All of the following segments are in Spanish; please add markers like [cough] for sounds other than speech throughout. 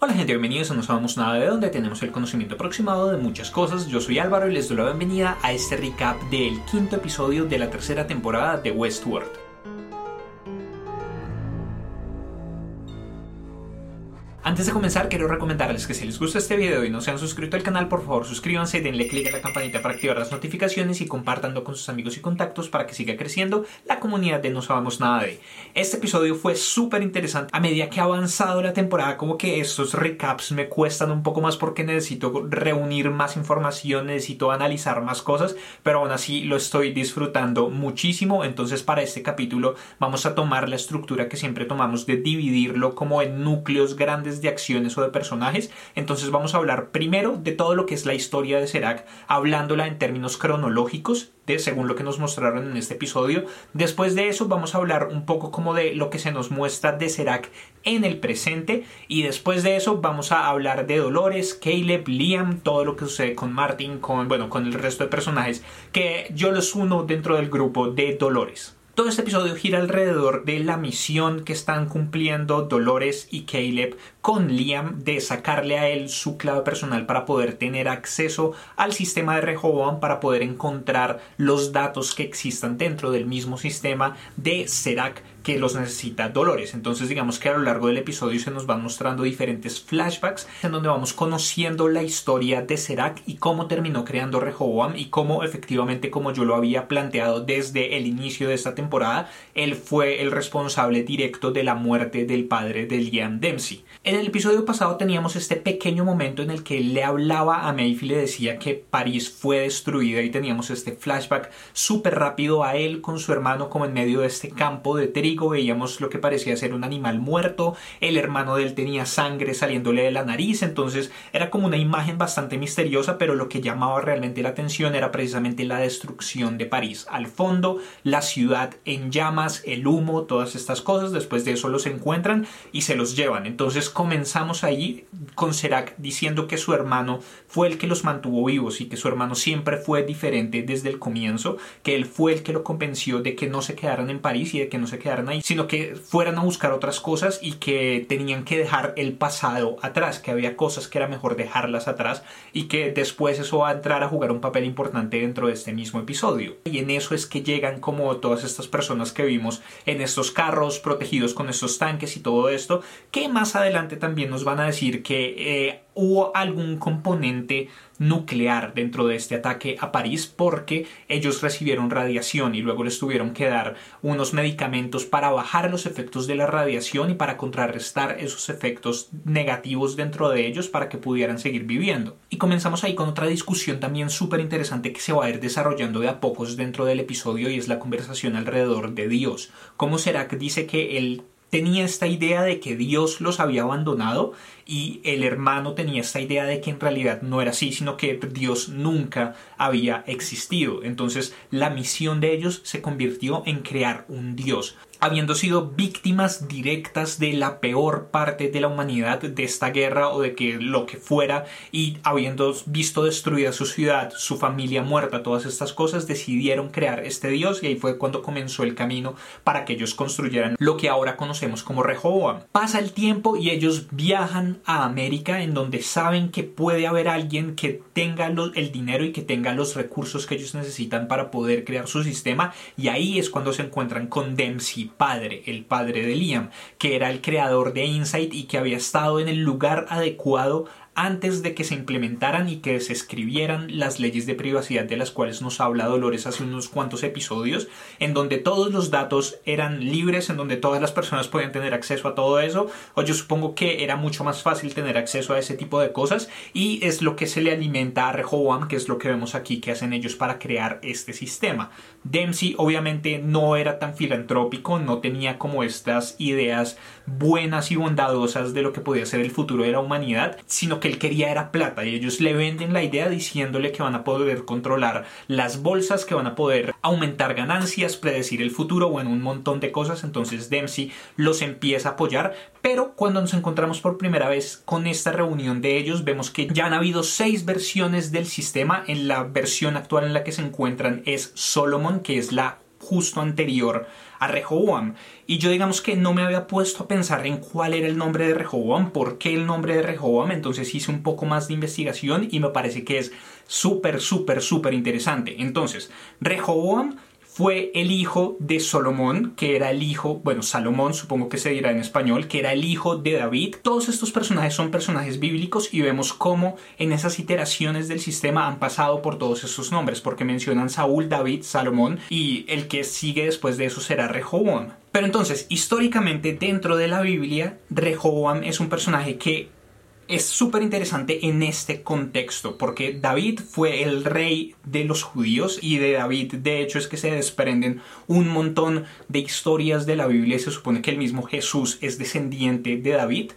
Hola gente, bienvenidos a No Sabemos Nada de donde tenemos el conocimiento aproximado de muchas cosas. Yo soy Álvaro y les doy la bienvenida a este recap del quinto episodio de la tercera temporada de Westworld. Antes de comenzar, quiero recomendarles que si les gusta este video y no se han suscrito al canal, por favor suscríbanse, denle click a la campanita para activar las notificaciones y compártanlo con sus amigos y contactos para que siga creciendo la comunidad de No Sabemos Nada de. Este episodio fue súper interesante. A medida que ha avanzado la temporada, como que estos recaps me cuestan un poco más porque necesito reunir más información, necesito analizar más cosas, pero aún así lo estoy disfrutando muchísimo. Entonces, para este capítulo vamos a tomar la estructura que siempre tomamos de dividirlo como en núcleos grandes de acciones o de personajes. Entonces vamos a hablar primero de todo lo que es la historia de Serac, hablándola en términos cronológicos, de, según lo que nos mostraron en este episodio. Después de eso vamos a hablar un poco como de lo que se nos muestra de Serac en el presente. Y después de eso vamos a hablar de Dolores, Caleb, Liam, todo lo que sucede con Martin, con, bueno, con el resto de personajes que yo los uno dentro del grupo de Dolores. Todo este episodio gira alrededor de la misión que están cumpliendo Dolores y Caleb con Liam de sacarle a él su clave personal para poder tener acceso al sistema de Rehoboam para poder encontrar los datos que existan dentro del mismo sistema de Serac que los necesita Dolores. Entonces digamos que a lo largo del episodio se nos van mostrando diferentes flashbacks en donde vamos conociendo la historia de Serac y cómo terminó creando Rehoboam y cómo efectivamente como yo lo había planteado desde el inicio de esta temporada, él fue el responsable directo de la muerte del padre de Liam Dempsey. En el episodio pasado teníamos este pequeño momento en el que él le hablaba a Maeve y le decía que París fue destruida y teníamos este flashback súper rápido a él con su hermano como en medio de este campo de trigo veíamos lo que parecía ser un animal muerto, el hermano de él tenía sangre saliéndole de la nariz, entonces era como una imagen bastante misteriosa, pero lo que llamaba realmente la atención era precisamente la destrucción de París. Al fondo, la ciudad en llamas, el humo, todas estas cosas, después de eso los encuentran y se los llevan. Entonces comenzamos ahí con Serac diciendo que su hermano fue el que los mantuvo vivos y que su hermano siempre fue diferente desde el comienzo, que él fue el que lo convenció de que no se quedaran en París y de que no se quedaran sino que fueran a buscar otras cosas y que tenían que dejar el pasado atrás, que había cosas que era mejor dejarlas atrás y que después eso va a entrar a jugar un papel importante dentro de este mismo episodio. Y en eso es que llegan como todas estas personas que vimos en estos carros protegidos con estos tanques y todo esto, que más adelante también nos van a decir que eh, hubo algún componente nuclear dentro de este ataque a París porque ellos recibieron radiación y luego les tuvieron que dar unos medicamentos para bajar los efectos de la radiación y para contrarrestar esos efectos negativos dentro de ellos para que pudieran seguir viviendo. Y comenzamos ahí con otra discusión también súper interesante que se va a ir desarrollando de a pocos dentro del episodio y es la conversación alrededor de Dios. ¿Cómo será que dice que él tenía esta idea de que Dios los había abandonado y el hermano tenía esta idea de que en realidad no era así, sino que Dios nunca había existido. Entonces la misión de ellos se convirtió en crear un Dios habiendo sido víctimas directas de la peor parte de la humanidad de esta guerra o de que lo que fuera y habiendo visto destruida su ciudad, su familia muerta, todas estas cosas, decidieron crear este dios y ahí fue cuando comenzó el camino para que ellos construyeran lo que ahora conocemos como Rehoboam. Pasa el tiempo y ellos viajan a América en donde saben que puede haber alguien que tenga el dinero y que tenga los recursos que ellos necesitan para poder crear su sistema y ahí es cuando se encuentran con Dempsey padre, el padre de Liam, que era el creador de Insight y que había estado en el lugar adecuado antes de que se implementaran y que se escribieran las leyes de privacidad de las cuales nos habla Dolores hace unos cuantos episodios, en donde todos los datos eran libres, en donde todas las personas podían tener acceso a todo eso, o yo supongo que era mucho más fácil tener acceso a ese tipo de cosas, y es lo que se le alimenta a Rehoboam, que es lo que vemos aquí que hacen ellos para crear este sistema. Dempsey obviamente no era tan filantrópico, no tenía como estas ideas buenas y bondadosas de lo que podía ser el futuro de la humanidad, sino que él quería era plata y ellos le venden la idea diciéndole que van a poder controlar las bolsas, que van a poder aumentar ganancias, predecir el futuro, o en un montón de cosas. Entonces Dempsey los empieza a apoyar, pero cuando nos encontramos por primera vez con esta reunión de ellos, vemos que ya han habido seis versiones del sistema. En la versión actual en la que se encuentran es Solomon, que es la justo anterior a Rehoboam. Y yo digamos que no me había puesto a pensar en cuál era el nombre de Rehoboam, por qué el nombre de Rehoboam, entonces hice un poco más de investigación y me parece que es súper, súper, súper interesante. Entonces, Rehoboam fue el hijo de Salomón, que era el hijo, bueno, Salomón supongo que se dirá en español, que era el hijo de David. Todos estos personajes son personajes bíblicos y vemos cómo en esas iteraciones del sistema han pasado por todos esos nombres, porque mencionan Saúl, David, Salomón y el que sigue después de eso será Rehoboam. Pero entonces, históricamente dentro de la Biblia, Rehoboam es un personaje que es súper interesante en este contexto, porque David fue el rey de los judíos y de David de hecho es que se desprenden un montón de historias de la Biblia se supone que el mismo Jesús es descendiente de David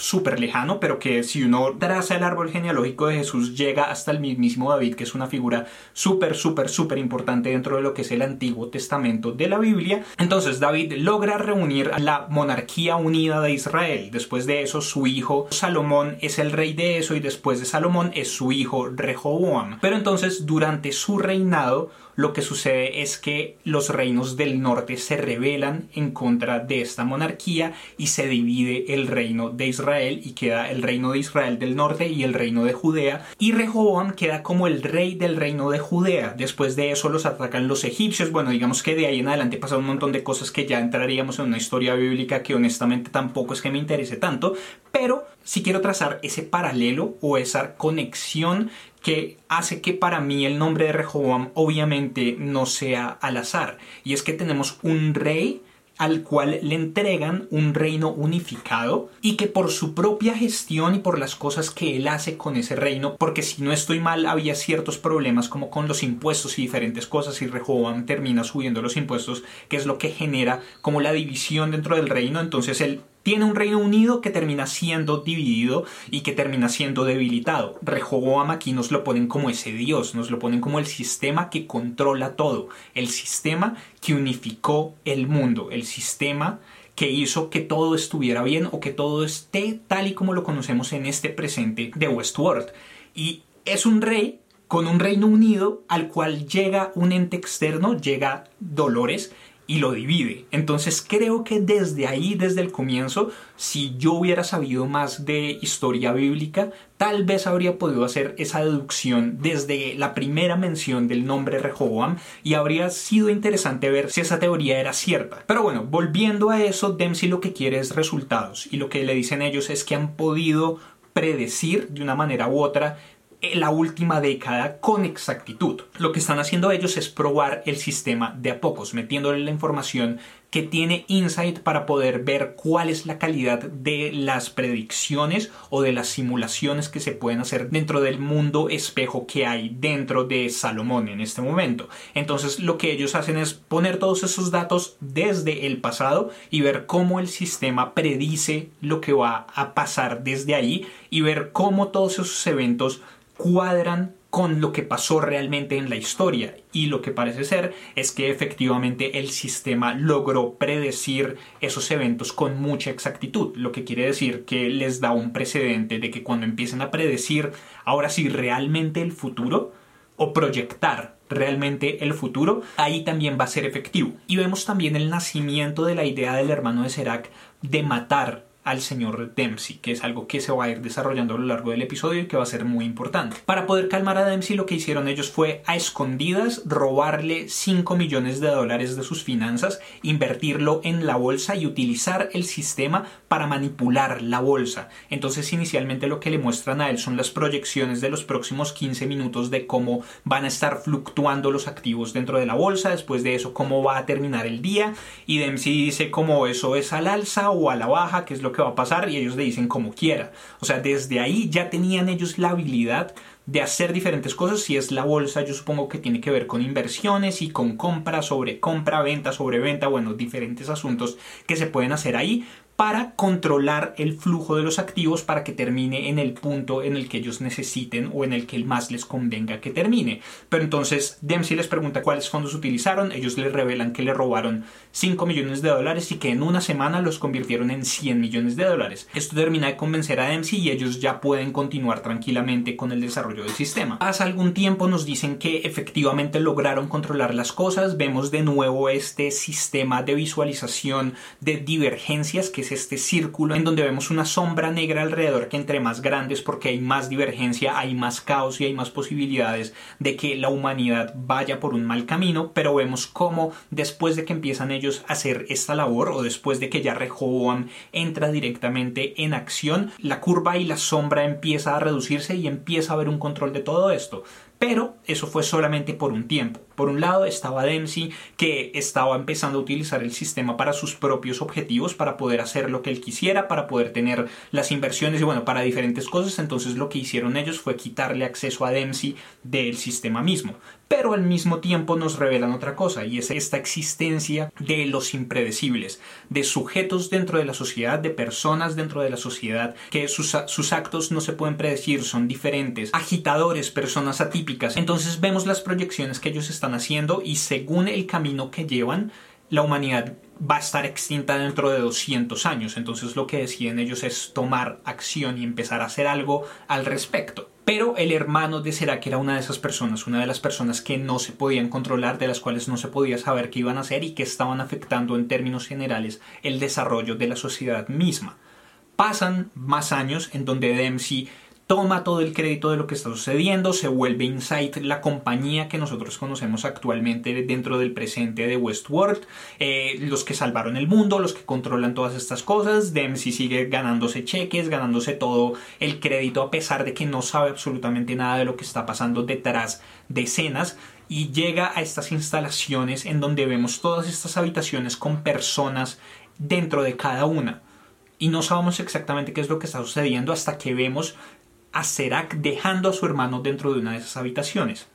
súper lejano, pero que si uno traza el árbol genealógico de Jesús llega hasta el mismísimo David, que es una figura súper, súper, súper importante dentro de lo que es el Antiguo Testamento de la Biblia. Entonces David logra reunir a la monarquía unida de Israel. Después de eso, su hijo Salomón es el rey de eso y después de Salomón es su hijo Rehoboam. Pero entonces, durante su reinado, lo que sucede es que los reinos del norte se rebelan en contra de esta monarquía y se divide el reino de Israel y queda el reino de Israel del norte y el reino de Judea y Rehoboam queda como el rey del reino de Judea. Después de eso los atacan los egipcios. Bueno, digamos que de ahí en adelante pasa un montón de cosas que ya entraríamos en una historia bíblica que honestamente tampoco es que me interese tanto, pero si quiero trazar ese paralelo o esa conexión que hace que para mí el nombre de Rehoboam obviamente no sea al azar. Y es que tenemos un rey al cual le entregan un reino unificado y que por su propia gestión y por las cosas que él hace con ese reino, porque si no estoy mal había ciertos problemas como con los impuestos y diferentes cosas y Rehoboam termina subiendo los impuestos, que es lo que genera como la división dentro del reino, entonces él tiene un Reino Unido que termina siendo dividido y que termina siendo debilitado. Rehoboam aquí nos lo ponen como ese Dios, nos lo ponen como el sistema que controla todo, el sistema que unificó el mundo, el sistema que hizo que todo estuviera bien o que todo esté tal y como lo conocemos en este presente de Westworld. Y es un rey con un Reino Unido al cual llega un ente externo, llega Dolores, y lo divide. Entonces creo que desde ahí, desde el comienzo, si yo hubiera sabido más de historia bíblica, tal vez habría podido hacer esa deducción desde la primera mención del nombre Rehoboam y habría sido interesante ver si esa teoría era cierta. Pero bueno, volviendo a eso, Dempsey lo que quiere es resultados y lo que le dicen ellos es que han podido predecir de una manera u otra la última década con exactitud. Lo que están haciendo ellos es probar el sistema de a pocos, metiéndole la información que tiene Insight para poder ver cuál es la calidad de las predicciones o de las simulaciones que se pueden hacer dentro del mundo espejo que hay dentro de Salomón en este momento. Entonces lo que ellos hacen es poner todos esos datos desde el pasado y ver cómo el sistema predice lo que va a pasar desde ahí y ver cómo todos esos eventos cuadran con lo que pasó realmente en la historia y lo que parece ser es que efectivamente el sistema logró predecir esos eventos con mucha exactitud, lo que quiere decir que les da un precedente de que cuando empiecen a predecir ahora sí realmente el futuro o proyectar realmente el futuro, ahí también va a ser efectivo. Y vemos también el nacimiento de la idea del hermano de Serac de matar al señor Dempsey, que es algo que se va a ir desarrollando a lo largo del episodio y que va a ser muy importante. Para poder calmar a Dempsey lo que hicieron ellos fue a escondidas robarle 5 millones de dólares de sus finanzas, invertirlo en la bolsa y utilizar el sistema para manipular la bolsa. Entonces inicialmente lo que le muestran a él son las proyecciones de los próximos 15 minutos de cómo van a estar fluctuando los activos dentro de la bolsa, después de eso cómo va a terminar el día y Dempsey dice cómo eso es al alza o a la baja, que es lo que va a pasar y ellos le dicen como quiera. O sea, desde ahí ya tenían ellos la habilidad de hacer diferentes cosas. Si es la bolsa, yo supongo que tiene que ver con inversiones y con compra sobre compra, venta sobre venta, bueno, diferentes asuntos que se pueden hacer ahí para controlar el flujo de los activos para que termine en el punto en el que ellos necesiten o en el que más les convenga que termine. Pero entonces Dempsey les pregunta cuáles fondos utilizaron, ellos le revelan que le robaron 5 millones de dólares y que en una semana los convirtieron en 100 millones de dólares. Esto termina de convencer a Dempsey y ellos ya pueden continuar tranquilamente con el desarrollo del sistema. Pasa algún tiempo nos dicen que efectivamente lograron controlar las cosas, vemos de nuevo este sistema de visualización de divergencias que este círculo en donde vemos una sombra negra alrededor que entre más grandes porque hay más divergencia, hay más caos y hay más posibilidades de que la humanidad vaya por un mal camino, pero vemos cómo después de que empiezan ellos a hacer esta labor o después de que ya Rehoboam entra directamente en acción, la curva y la sombra empieza a reducirse y empieza a haber un control de todo esto. Pero eso fue solamente por un tiempo. Por un lado estaba Dempsey, que estaba empezando a utilizar el sistema para sus propios objetivos, para poder hacer lo que él quisiera, para poder tener las inversiones y bueno, para diferentes cosas. Entonces lo que hicieron ellos fue quitarle acceso a Dempsey del sistema mismo pero al mismo tiempo nos revelan otra cosa y es esta existencia de los impredecibles, de sujetos dentro de la sociedad, de personas dentro de la sociedad, que sus, sus, actos no se pueden predecir, son diferentes, agitadores, personas atípicas. Entonces vemos las proyecciones que ellos están haciendo y según el camino que llevan, la humanidad va a estar extinta dentro de 200 años. Entonces lo que deciden ellos es tomar acción y empezar a hacer algo al respecto. Pero el hermano de Serac era una de esas personas, una de las personas que no se podían controlar, de las cuales no se podía saber qué iban a hacer y que estaban afectando en términos generales el desarrollo de la sociedad misma. Pasan más años en donde Dempsey toma todo el crédito de lo que está sucediendo, se vuelve Insight la compañía que nosotros conocemos actualmente dentro del presente de Westworld, eh, los que salvaron el mundo, los que controlan todas estas cosas, Dempsey sigue ganándose cheques, ganándose todo el crédito a pesar de que no sabe absolutamente nada de lo que está pasando detrás de escenas y llega a estas instalaciones en donde vemos todas estas habitaciones con personas dentro de cada una. Y no sabemos exactamente qué es lo que está sucediendo hasta que vemos a Serac dejando a su hermano dentro de una de esas habitaciones.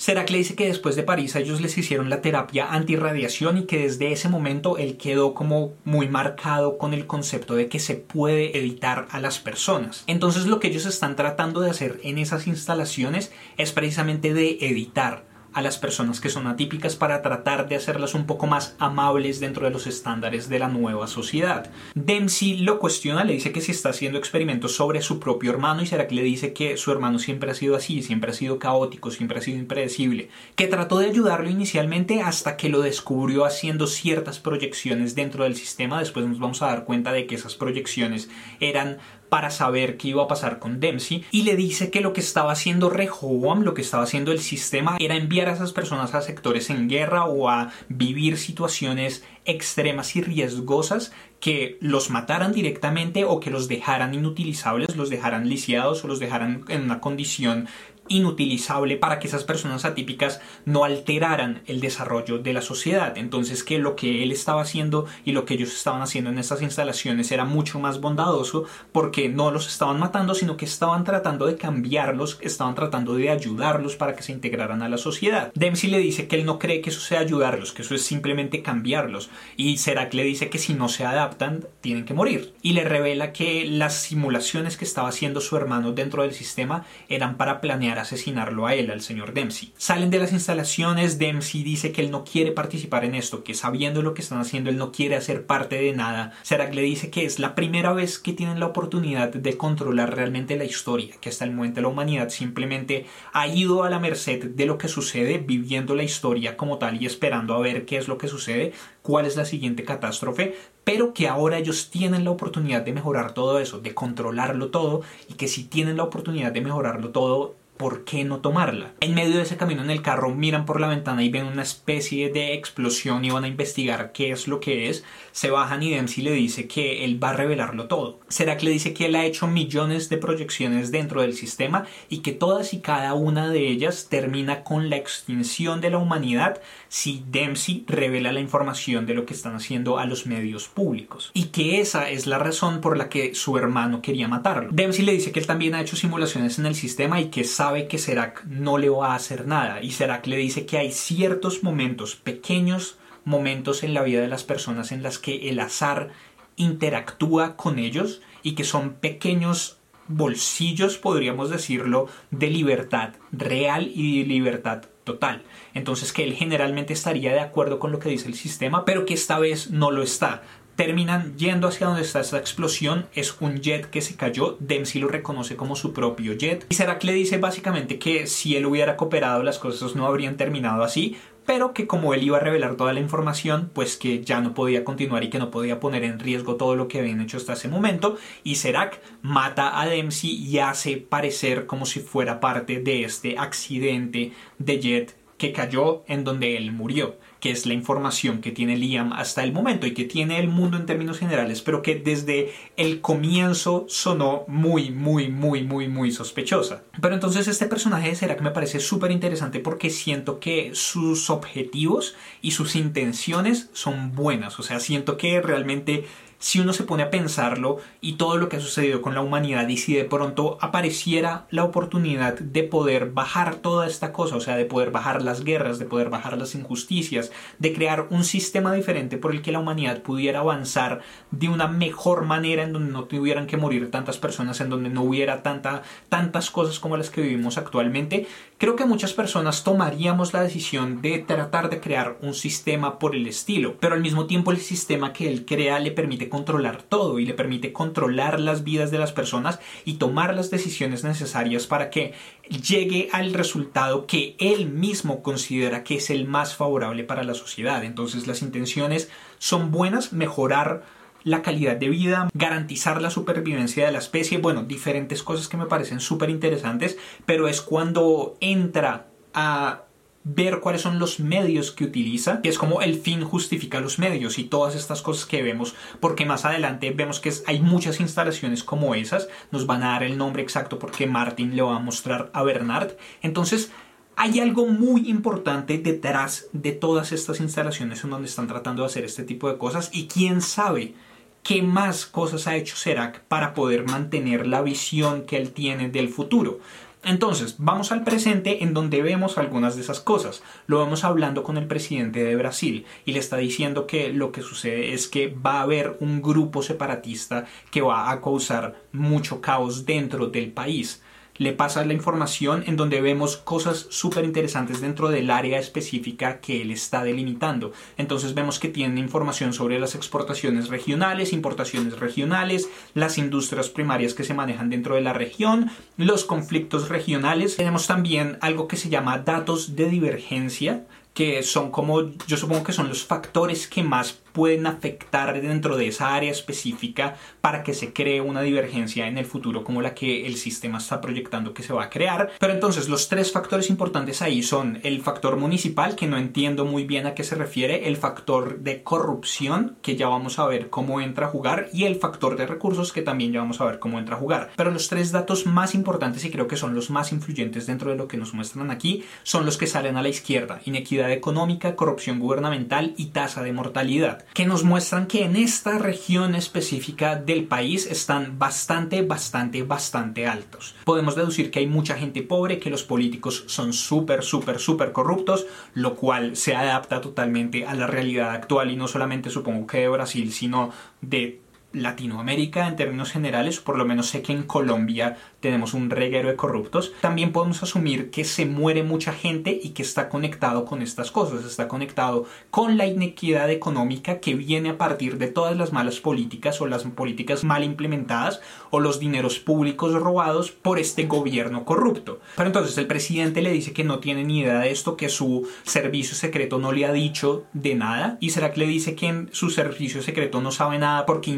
Serac le dice que después de París ellos les hicieron la terapia antirradiación y que desde ese momento él quedó como muy marcado con el concepto de que se puede editar a las personas. Entonces lo que ellos están tratando de hacer en esas instalaciones es precisamente de editar a las personas que son atípicas para tratar de hacerlas un poco más amables dentro de los estándares de la nueva sociedad. Dempsey lo cuestiona, le dice que si está haciendo experimentos sobre su propio hermano y será que le dice que su hermano siempre ha sido así, siempre ha sido caótico, siempre ha sido impredecible, que trató de ayudarlo inicialmente hasta que lo descubrió haciendo ciertas proyecciones dentro del sistema, después nos vamos a dar cuenta de que esas proyecciones eran para saber qué iba a pasar con Dempsey y le dice que lo que estaba haciendo Rehoboam, lo que estaba haciendo el sistema era enviar a esas personas a sectores en guerra o a vivir situaciones extremas y riesgosas que los mataran directamente o que los dejaran inutilizables, los dejaran lisiados o los dejaran en una condición inutilizable para que esas personas atípicas no alteraran el desarrollo de la sociedad. Entonces que lo que él estaba haciendo y lo que ellos estaban haciendo en estas instalaciones era mucho más bondadoso porque no los estaban matando, sino que estaban tratando de cambiarlos, estaban tratando de ayudarlos para que se integraran a la sociedad. Dempsey le dice que él no cree que eso sea ayudarlos, que eso es simplemente cambiarlos. Y Serac le dice que si no se adaptan, tienen que morir. Y le revela que las simulaciones que estaba haciendo su hermano dentro del sistema eran para planear asesinarlo a él, al señor Dempsey. Salen de las instalaciones, Dempsey dice que él no quiere participar en esto, que sabiendo lo que están haciendo él no quiere hacer parte de nada. Serac le dice que es la primera vez que tienen la oportunidad de controlar realmente la historia, que hasta el momento la humanidad simplemente ha ido a la merced de lo que sucede, viviendo la historia como tal y esperando a ver qué es lo que sucede, cuál es la siguiente catástrofe, pero que ahora ellos tienen la oportunidad de mejorar todo eso, de controlarlo todo y que si tienen la oportunidad de mejorarlo todo, ¿por qué no tomarla? En medio de ese camino en el carro miran por la ventana y ven una especie de explosión y van a investigar qué es lo que es. Se bajan y Dempsey le dice que él va a revelarlo todo. Que le dice que él ha hecho millones de proyecciones dentro del sistema y que todas y cada una de ellas termina con la extinción de la humanidad si Dempsey revela la información de lo que están haciendo a los medios públicos. Y que esa es la razón por la que su hermano quería matarlo. Dempsey le dice que él también ha hecho simulaciones en el sistema y que sabe que Serac no le va a hacer nada y Serac le dice que hay ciertos momentos, pequeños momentos en la vida de las personas en las que el azar interactúa con ellos y que son pequeños bolsillos, podríamos decirlo, de libertad real y de libertad total. Entonces que él generalmente estaría de acuerdo con lo que dice el sistema, pero que esta vez no lo está. Terminan yendo hacia donde está esta explosión, es un jet que se cayó, Dempsey lo reconoce como su propio jet. Y Serac le dice básicamente que si él hubiera cooperado las cosas no habrían terminado así, pero que como él iba a revelar toda la información, pues que ya no podía continuar y que no podía poner en riesgo todo lo que habían hecho hasta ese momento. Y Serac mata a Dempsey y hace parecer como si fuera parte de este accidente de Jet que cayó en donde él murió que es la información que tiene Liam hasta el momento y que tiene el mundo en términos generales, pero que desde el comienzo sonó muy, muy, muy, muy, muy sospechosa. Pero entonces este personaje de Serac me parece súper interesante porque siento que sus objetivos y sus intenciones son buenas, o sea, siento que realmente si uno se pone a pensarlo y todo lo que ha sucedido con la humanidad y si de pronto apareciera la oportunidad de poder bajar toda esta cosa, o sea, de poder bajar las guerras, de poder bajar las injusticias, de crear un sistema diferente por el que la humanidad pudiera avanzar de una mejor manera en donde no tuvieran que morir tantas personas, en donde no hubiera tanta, tantas cosas como las que vivimos actualmente, creo que muchas personas tomaríamos la decisión de tratar de crear un sistema por el estilo, pero al mismo tiempo el sistema que él crea le permite controlar todo y le permite controlar las vidas de las personas y tomar las decisiones necesarias para que llegue al resultado que él mismo considera que es el más favorable para la sociedad. Entonces las intenciones son buenas, mejorar la calidad de vida, garantizar la supervivencia de la especie, bueno, diferentes cosas que me parecen súper interesantes, pero es cuando entra a ver cuáles son los medios que utiliza, que es como el fin justifica los medios y todas estas cosas que vemos, porque más adelante vemos que hay muchas instalaciones como esas, nos van a dar el nombre exacto porque Martin le va a mostrar a Bernard, entonces hay algo muy importante detrás de todas estas instalaciones en donde están tratando de hacer este tipo de cosas y quién sabe qué más cosas ha hecho Serac para poder mantener la visión que él tiene del futuro. Entonces, vamos al presente en donde vemos algunas de esas cosas. Lo vemos hablando con el presidente de Brasil y le está diciendo que lo que sucede es que va a haber un grupo separatista que va a causar mucho caos dentro del país le pasa la información en donde vemos cosas súper interesantes dentro del área específica que él está delimitando. Entonces vemos que tiene información sobre las exportaciones regionales, importaciones regionales, las industrias primarias que se manejan dentro de la región, los conflictos regionales. Tenemos también algo que se llama datos de divergencia, que son como, yo supongo que son los factores que más pueden afectar dentro de esa área específica para que se cree una divergencia en el futuro como la que el sistema está proyectando que se va a crear. Pero entonces los tres factores importantes ahí son el factor municipal, que no entiendo muy bien a qué se refiere, el factor de corrupción, que ya vamos a ver cómo entra a jugar, y el factor de recursos, que también ya vamos a ver cómo entra a jugar. Pero los tres datos más importantes y creo que son los más influyentes dentro de lo que nos muestran aquí son los que salen a la izquierda, inequidad económica, corrupción gubernamental y tasa de mortalidad que nos muestran que en esta región específica del país están bastante, bastante, bastante altos. Podemos deducir que hay mucha gente pobre, que los políticos son súper, súper, súper corruptos, lo cual se adapta totalmente a la realidad actual y no solamente supongo que de Brasil, sino de Latinoamérica en términos generales, por lo menos sé que en Colombia tenemos un reguero de corruptos, también podemos asumir que se muere mucha gente y que está conectado con estas cosas, está conectado con la inequidad económica que viene a partir de todas las malas políticas o las políticas mal implementadas o los dineros públicos robados por este gobierno corrupto. Pero entonces el presidente le dice que no tiene ni idea de esto, que su servicio secreto no le ha dicho de nada y será que le dice que su servicio secreto no sabe nada porque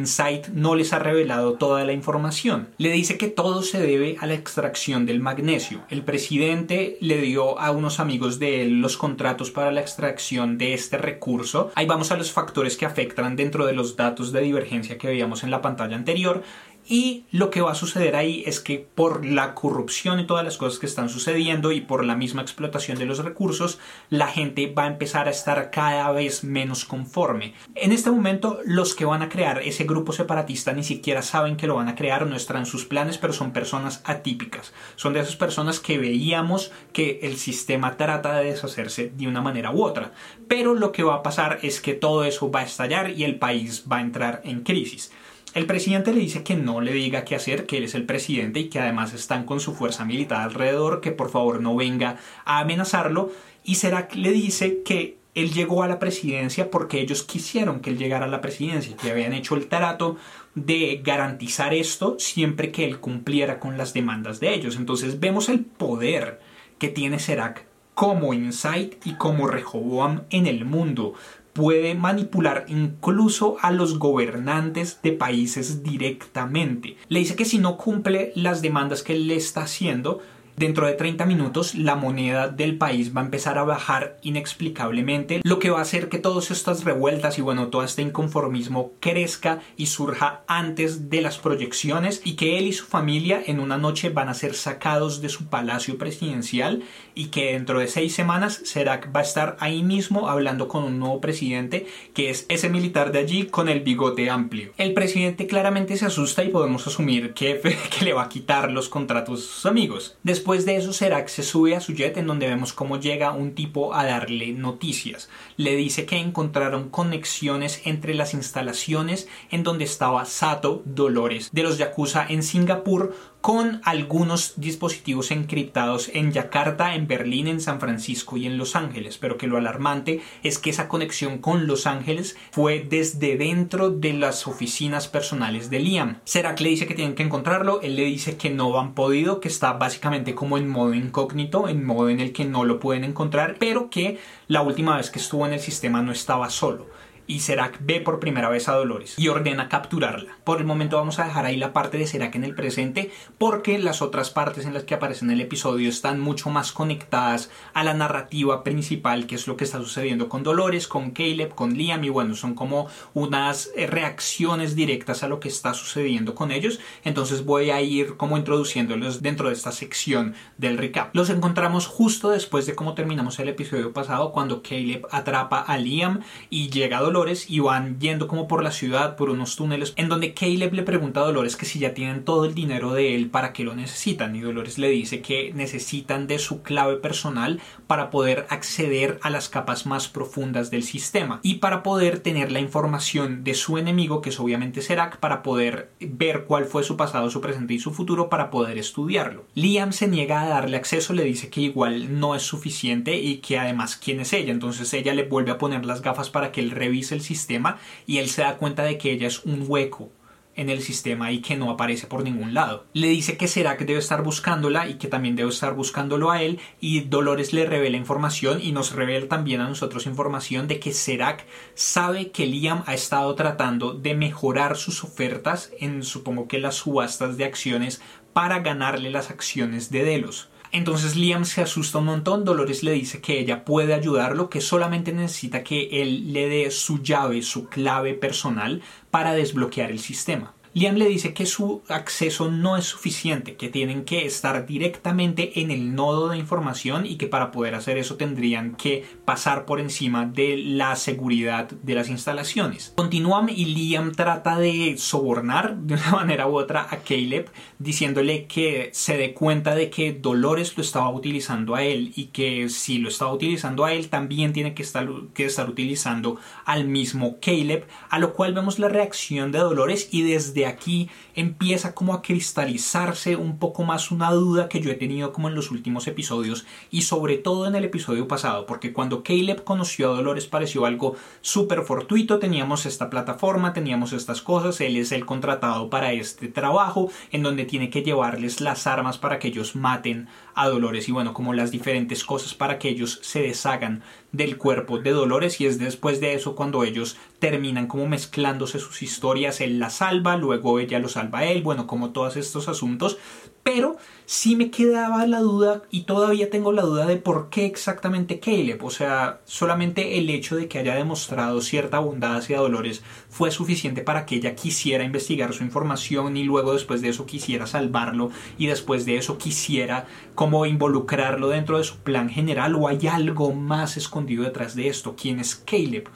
No les ha revelado toda la información. Le dice que todo se debe a la extracción del magnesio. El presidente le dio a unos amigos de él los contratos para la extracción de este recurso. Ahí vamos a los factores que afectan dentro de los datos de divergencia que veíamos en la pantalla anterior Y lo que va a suceder ahí es que por la corrupción y todas las cosas que están sucediendo y por la misma explotación de los recursos, la gente va a empezar a estar cada vez menos conforme. En este momento, los que van a crear ese grupo separatista ni siquiera saben que lo van a crear, no están sus planes, pero son personas atípicas. Son de esas personas que veíamos que el sistema trata de deshacerse de una manera u otra. Pero lo que va a pasar es que todo eso va a estallar y el país va a entrar en crisis. El presidente le dice que no le diga qué hacer, que él es el presidente y que además están con su fuerza militar alrededor, que por favor no venga a amenazarlo. Y Serac le dice que él llegó a la presidencia porque ellos quisieron que él llegara a la presidencia, que habían hecho el trato de garantizar esto siempre que él cumpliera con las demandas de ellos. Entonces vemos el poder que tiene Serac como Insight y como Rehoboam en el mundo puede manipular incluso a los gobernantes de países directamente. Le dice que si no cumple las demandas que le está haciendo, Dentro de 30 minutos la moneda del país va a empezar a bajar inexplicablemente, lo que va a hacer que todas estas revueltas y bueno, todo este inconformismo crezca y surja antes de las proyecciones y que él y su familia en una noche van a ser sacados de su palacio presidencial y que dentro de seis semanas Serac va a estar ahí mismo hablando con un nuevo presidente que es ese militar de allí con el bigote amplio. El presidente claramente se asusta y podemos asumir que, [laughs] que le va a quitar los contratos a sus amigos. De eso, Serac se sube a su jet en donde vemos cómo llega un tipo a darle noticias. Le dice que encontraron conexiones entre las instalaciones en donde estaba Sato Dolores de los Yakuza en Singapur con algunos dispositivos encriptados en Yakarta, en Berlín, en San Francisco y en Los Ángeles, pero que lo alarmante es que esa conexión con Los Ángeles fue desde dentro de las oficinas personales de Liam. Serac le dice que tienen que encontrarlo, él le dice que no han podido, que está básicamente como en modo incógnito, en modo en el que no lo pueden encontrar, pero que la última vez que estuvo en el sistema no estaba solo y Serac ve por primera vez a Dolores y ordena capturarla. Por el momento vamos a dejar ahí la parte de Serac en el presente porque las otras partes en las que aparece en el episodio están mucho más conectadas a la narrativa principal que es lo que está sucediendo con Dolores, con Caleb, con Liam y bueno, son como unas eh, reacciones directas a lo que está sucediendo con ellos. Entonces voy a ir como introduciéndolos dentro de esta sección del recap. Los encontramos justo después de cómo terminamos el episodio pasado cuando Caleb atrapa a Liam y llega Dolores y van yendo como por la ciudad, por unos túneles, en donde Caleb le pregunta a Dolores que si ya tienen todo el dinero de él, para qué lo necesitan. Y Dolores le dice que necesitan de su clave personal para poder acceder a las capas más profundas del sistema y para poder tener la información de su enemigo, que es obviamente Serac, para poder ver cuál fue su pasado, su presente y su futuro para poder estudiarlo. Liam se niega a darle acceso, le dice que igual no es suficiente y que además quién es ella. Entonces ella le vuelve a poner las gafas para que él revise el sistema y él se da cuenta de que ella es un hueco en el sistema y que no aparece por ningún lado. Le dice que será que debe estar buscándola y que también debe estar buscándolo a él y Dolores le revela información y nos revela también a nosotros información de que Serac sabe que Liam ha estado tratando de mejorar sus ofertas en supongo que las subastas de acciones para ganarle las acciones de Delos. Entonces Liam se asusta un montón, Dolores le dice que ella puede ayudarlo, que solamente necesita que él le dé su llave, su clave personal para desbloquear el sistema. Liam le dice que su acceso no es suficiente, que tienen que estar directamente en el nodo de información y que para poder hacer eso tendrían que pasar por encima de la seguridad de las instalaciones. Continúan y Liam trata de sobornar de una [laughs] manera u otra a Caleb diciéndole que se dé cuenta de que Dolores lo estaba utilizando a él y que si lo estaba utilizando a él también tiene que estar, que estar utilizando al mismo Caleb, a lo cual vemos la reacción de Dolores y desde aquí empieza como a cristalizarse un poco más una duda que yo he tenido como en los últimos episodios y sobre todo en el episodio pasado, porque cuando Caleb conoció a Dolores pareció algo súper fortuito, teníamos esta plataforma, teníamos estas cosas, él es el contratado para este trabajo en donde tiene que llevarles las armas para que ellos maten a Dolores. Y bueno, como las diferentes cosas para que ellos se deshagan del cuerpo de Dolores. Y es después de eso cuando ellos terminan como mezclándose sus historias, él la salva, luego ella lo salva a él, bueno, como todos estos asuntos, Pero sí me quedaba la duda y todavía tengo la duda de por qué exactamente Caleb. O sea, solamente el hecho de que haya demostrado cierta bondad hacia Dolores fue suficiente para que ella quisiera investigar su información y luego después de eso quisiera salvarlo y después de eso quisiera como involucrarlo dentro de su plan general o hay algo más escondido detrás de esto. ¿Quién es Caleb?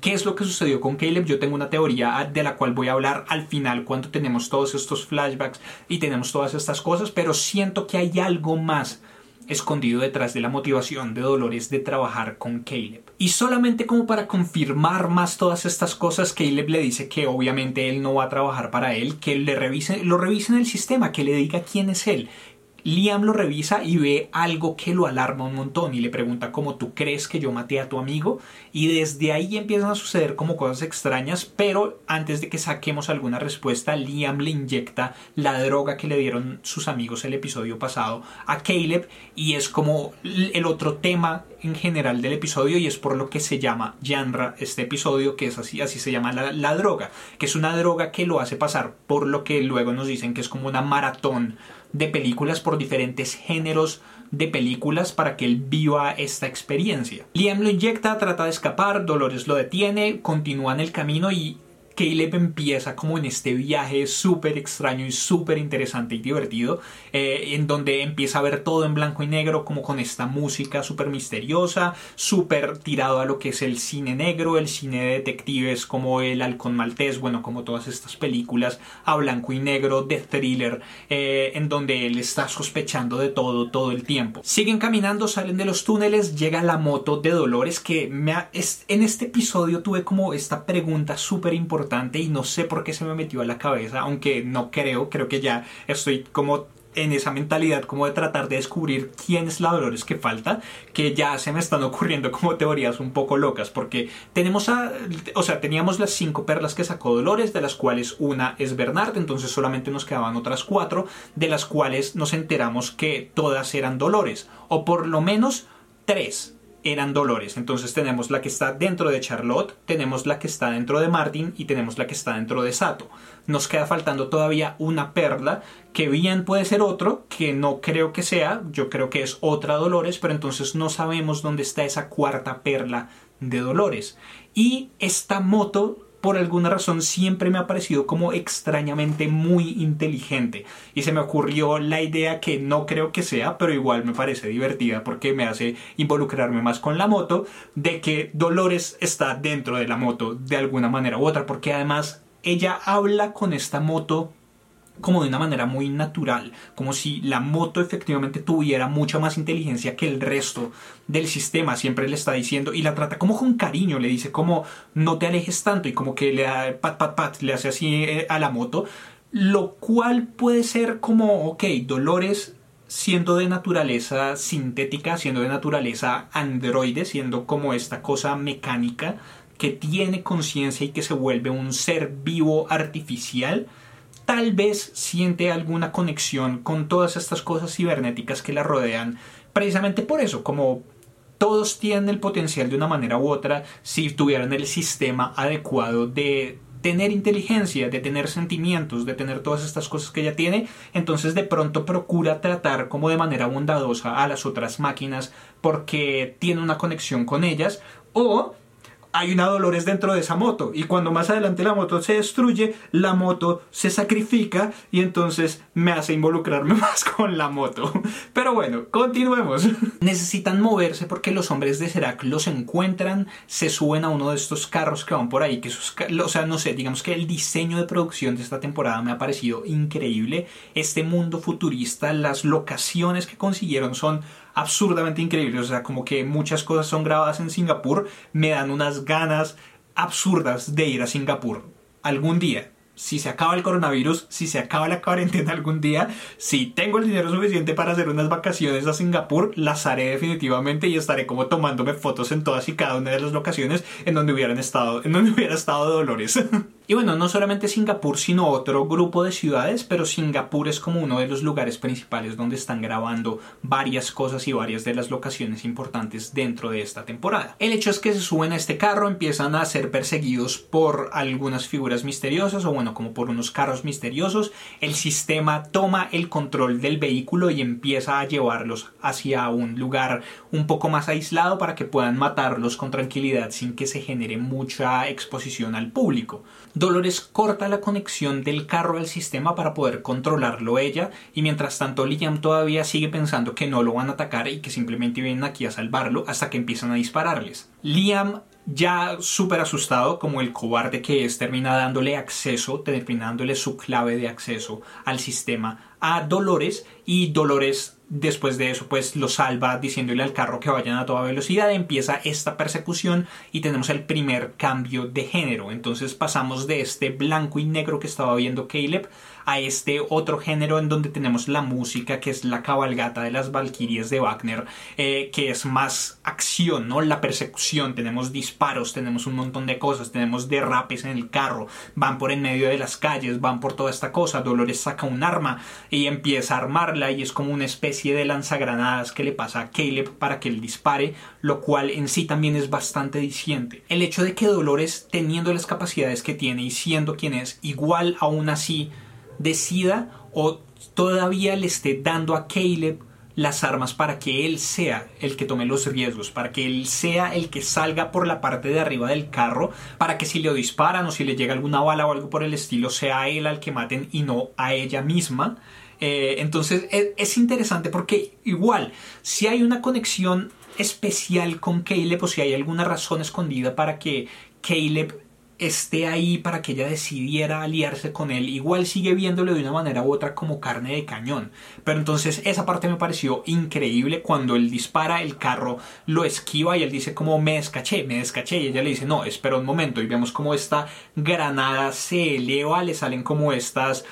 ¿Qué es lo que sucedió con Caleb? Yo tengo una teoría de la cual voy a hablar al final cuando tenemos todos estos flashbacks y tenemos todas estas cosas, pero siento que hay algo más escondido detrás de la motivación de Dolores de trabajar con Caleb. Y solamente como para confirmar más todas estas cosas, Caleb le dice que obviamente él no va a trabajar para él, que le revise, lo revise en el sistema, que le diga quién es él, Liam lo revisa y ve algo que lo alarma un montón y le pregunta como tú crees que yo maté a tu amigo y desde ahí empiezan a suceder como cosas extrañas pero antes de que saquemos alguna respuesta Liam le inyecta la droga que le dieron sus amigos el episodio pasado a Caleb y es como el otro tema en general del episodio y es por lo que se llama Janra este episodio que es así, así se llama la, la droga que es una droga que lo hace pasar por lo que luego nos dicen que es como una maratón de películas por diferentes géneros de películas para que él viva esta experiencia. Liam lo inyecta, trata de escapar, Dolores lo detiene, continúa en el camino y Caleb empieza como en este viaje súper extraño y súper interesante y divertido, eh, en donde empieza a ver todo en blanco y negro, como con esta música súper misteriosa, súper tirado a lo que es el cine negro, el cine de detectives como El Halcón Maltés, bueno, como todas estas películas a blanco y negro de thriller, eh, en donde él está sospechando de todo todo el tiempo. Siguen caminando, salen de los túneles, llega la moto de Dolores, que me en este episodio tuve como esta pregunta súper importante y no sé por qué se me metió a la cabeza, aunque no creo, creo que ya estoy como en esa mentalidad como de tratar de descubrir quién es la Dolores que falta, que ya se me están ocurriendo como teorías un poco locas, porque tenemos a, o sea, teníamos las cinco perlas que sacó Dolores, de las cuales una es Bernard, entonces solamente nos quedaban otras cuatro, de las cuales nos enteramos que todas eran Dolores, o por lo menos tres eran Dolores. Entonces tenemos la que está dentro de Charlotte, tenemos la que está dentro de Martin y tenemos la que está dentro de Sato. Nos queda faltando todavía una perla que bien puede ser otro, que no creo que sea, yo creo que es otra Dolores, pero entonces no sabemos dónde está esa cuarta perla de Dolores. Y esta moto por alguna razón siempre me ha parecido como extrañamente muy inteligente. Y se me ocurrió la idea que no creo que sea, pero igual me parece divertida porque me hace involucrarme más con la moto, de que Dolores está dentro de la moto de alguna manera u otra, porque además ella habla con esta moto como de una manera muy natural, como si la moto efectivamente tuviera mucha más inteligencia que el resto del sistema, siempre le está diciendo y la trata como con cariño, le dice como no te alejes tanto y como que le pat pat pat, le hace así eh, a la moto, lo cual puede ser como, ok, Dolores siendo de naturaleza sintética, siendo de naturaleza androide, siendo como esta cosa mecánica que tiene conciencia y que se vuelve un ser vivo artificial, tal vez siente alguna conexión con todas estas cosas cibernéticas que la rodean, precisamente por eso, como todos tienen el potencial de una manera u otra si tuvieran el sistema adecuado de tener inteligencia, de tener sentimientos, de tener todas estas cosas que ella tiene, entonces de pronto procura tratar como de manera bondadosa a las otras máquinas porque tiene una conexión con ellas o hay una Dolores dentro de esa moto y cuando más adelante la moto se destruye, la moto se sacrifica y entonces me hace involucrarme [laughs] más con la moto. Pero bueno, continuemos. [laughs] Necesitan moverse porque los hombres de Serac los encuentran, se suben a uno de estos carros que van por ahí, que esos, o sea, no sé, digamos que el diseño de producción de esta temporada me ha parecido increíble. Este mundo futurista, las locaciones que consiguieron son absurdamente increíble. O sea, como que muchas cosas son grabadas en Singapur, me dan unas ganas absurdas de ir a Singapur algún día. Si se acaba el coronavirus, si se acaba la cuarentena algún día, si tengo el dinero suficiente para hacer unas vacaciones a Singapur, las haré definitivamente y estaré como tomándome fotos en todas y cada una de las locaciones en donde hubieran estado, en donde [laughs] hubiera estado Dolores. [laughs] Y bueno, no solamente Singapur, sino otro grupo de ciudades, pero Singapur es como uno de los lugares principales donde están grabando varias cosas y varias de las locaciones importantes dentro de esta temporada. El hecho es que se suben a este carro, empiezan a ser perseguidos por algunas figuras misteriosas o bueno, como por unos carros misteriosos. El sistema toma el control del vehículo y empieza a llevarlos hacia un lugar un poco más aislado para que puedan matarlos con tranquilidad sin que se genere mucha exposición al público. Dolores corta la conexión del carro al sistema para poder controlarlo ella y mientras tanto Liam todavía sigue pensando que no lo van a atacar y que simplemente vienen aquí a salvarlo hasta que empiezan a dispararles. Liam ya súper asustado como el cobarde que es, termina dándole acceso, terminándole su clave de acceso al sistema a Dolores y Dolores Después de eso, pues lo salva diciéndole al carro que vayan a toda velocidad. Empieza esta persecución y tenemos el primer cambio de género. Entonces pasamos de este blanco y negro que estaba viendo Caleb a este otro género en donde tenemos la música que es la cabalgata de las Valquirias de Wagner, eh, que es más acción, ¿no? La persecución, tenemos disparos, tenemos un montón de cosas, tenemos derrapes en el carro, van por en medio de las calles, van por toda esta cosa, Dolores saca un arma empieza a armarla y es como una especie de lanzagranadas que le pasa a Caleb para que él dispare, lo cual en sí también es bastante diciente. El hecho de que Dolores, teniendo las capacidades que tiene y siendo quien es, igual aún así decida o todavía le esté dando a Caleb las armas para que él sea el que tome los riesgos, para que él sea el que salga por la parte de arriba del carro, para que si le disparan o si le llega alguna bala o algo por el estilo, sea él al que maten y no a ella misma. Eh, entonces es, es, interesante porque igual, si hay una conexión especial con Caleb o si hay alguna razón escondida para que Caleb esté ahí para que ella decidiera aliarse con él, igual sigue viéndolo de una manera u otra como carne de cañón. Pero entonces esa parte me pareció increíble cuando él dispara el carro, lo esquiva y él dice como me descaché, me descaché y ella le dice no, espera un momento y vemos como esta granada se eleva, le salen como estas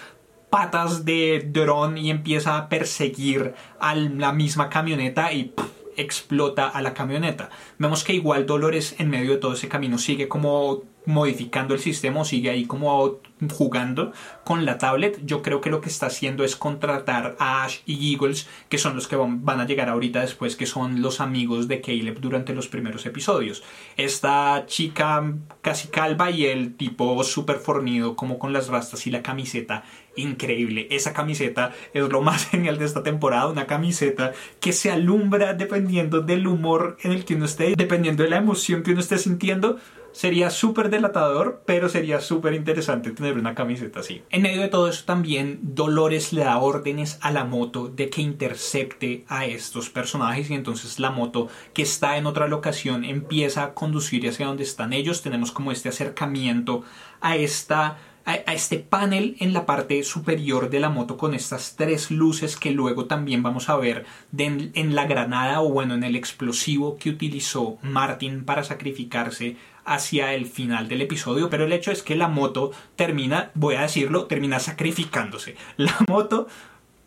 patas de dron y empieza a perseguir a la misma camioneta y explota a la camioneta. Vemos que igual Dolores en medio de todo ese camino sigue como modificando el sistema o sigue ahí como jugando con la tablet. Yo creo que lo que está haciendo es contratar a Ash y Eagles, que son los que van a llegar ahorita después, que son los amigos de Caleb durante los primeros episodios. Esta chica casi calva y el tipo súper fornido, como con las rastas y la camiseta. Increíble. Esa camiseta es lo más [laughs] genial de esta temporada. Una camiseta que se alumbra dependiendo del humor en el que uno esté, dependiendo de la emoción que uno esté sintiendo Sería súper delatador, pero sería súper interesante tener una camiseta así. En medio de todo eso también Dolores le da órdenes a la moto de que intercepte a estos personajes y entonces la moto que está en otra locación empieza a conducir hacia donde están ellos. Tenemos como este acercamiento a esta a, este panel en la parte superior de la moto con estas tres luces que luego también vamos a ver en la granada o bueno en el explosivo que utilizó Martin para sacrificarse hacia el final del episodio, pero el hecho es que la moto termina, voy a decirlo, termina sacrificándose. La moto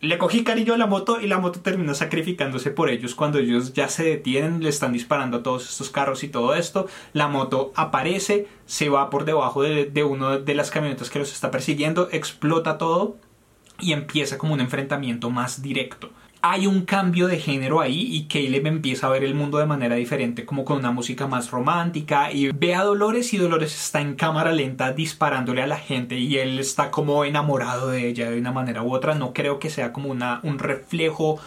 le cogí cariño a la moto y la moto termina sacrificándose por ellos cuando ellos ya se detienen, le están disparando a todos estos carros y todo esto. La moto aparece, se va por debajo de, de una de las camionetas que los está persiguiendo, explota todo y empieza como un enfrentamiento más directo hay un cambio de género ahí y Caleb empieza a ver el mundo de manera diferente, como con una música más romántica y ve a Dolores y Dolores está en cámara lenta disparándole a la gente y él está como enamorado de ella de una manera u otra. No creo que sea como una, un reflejo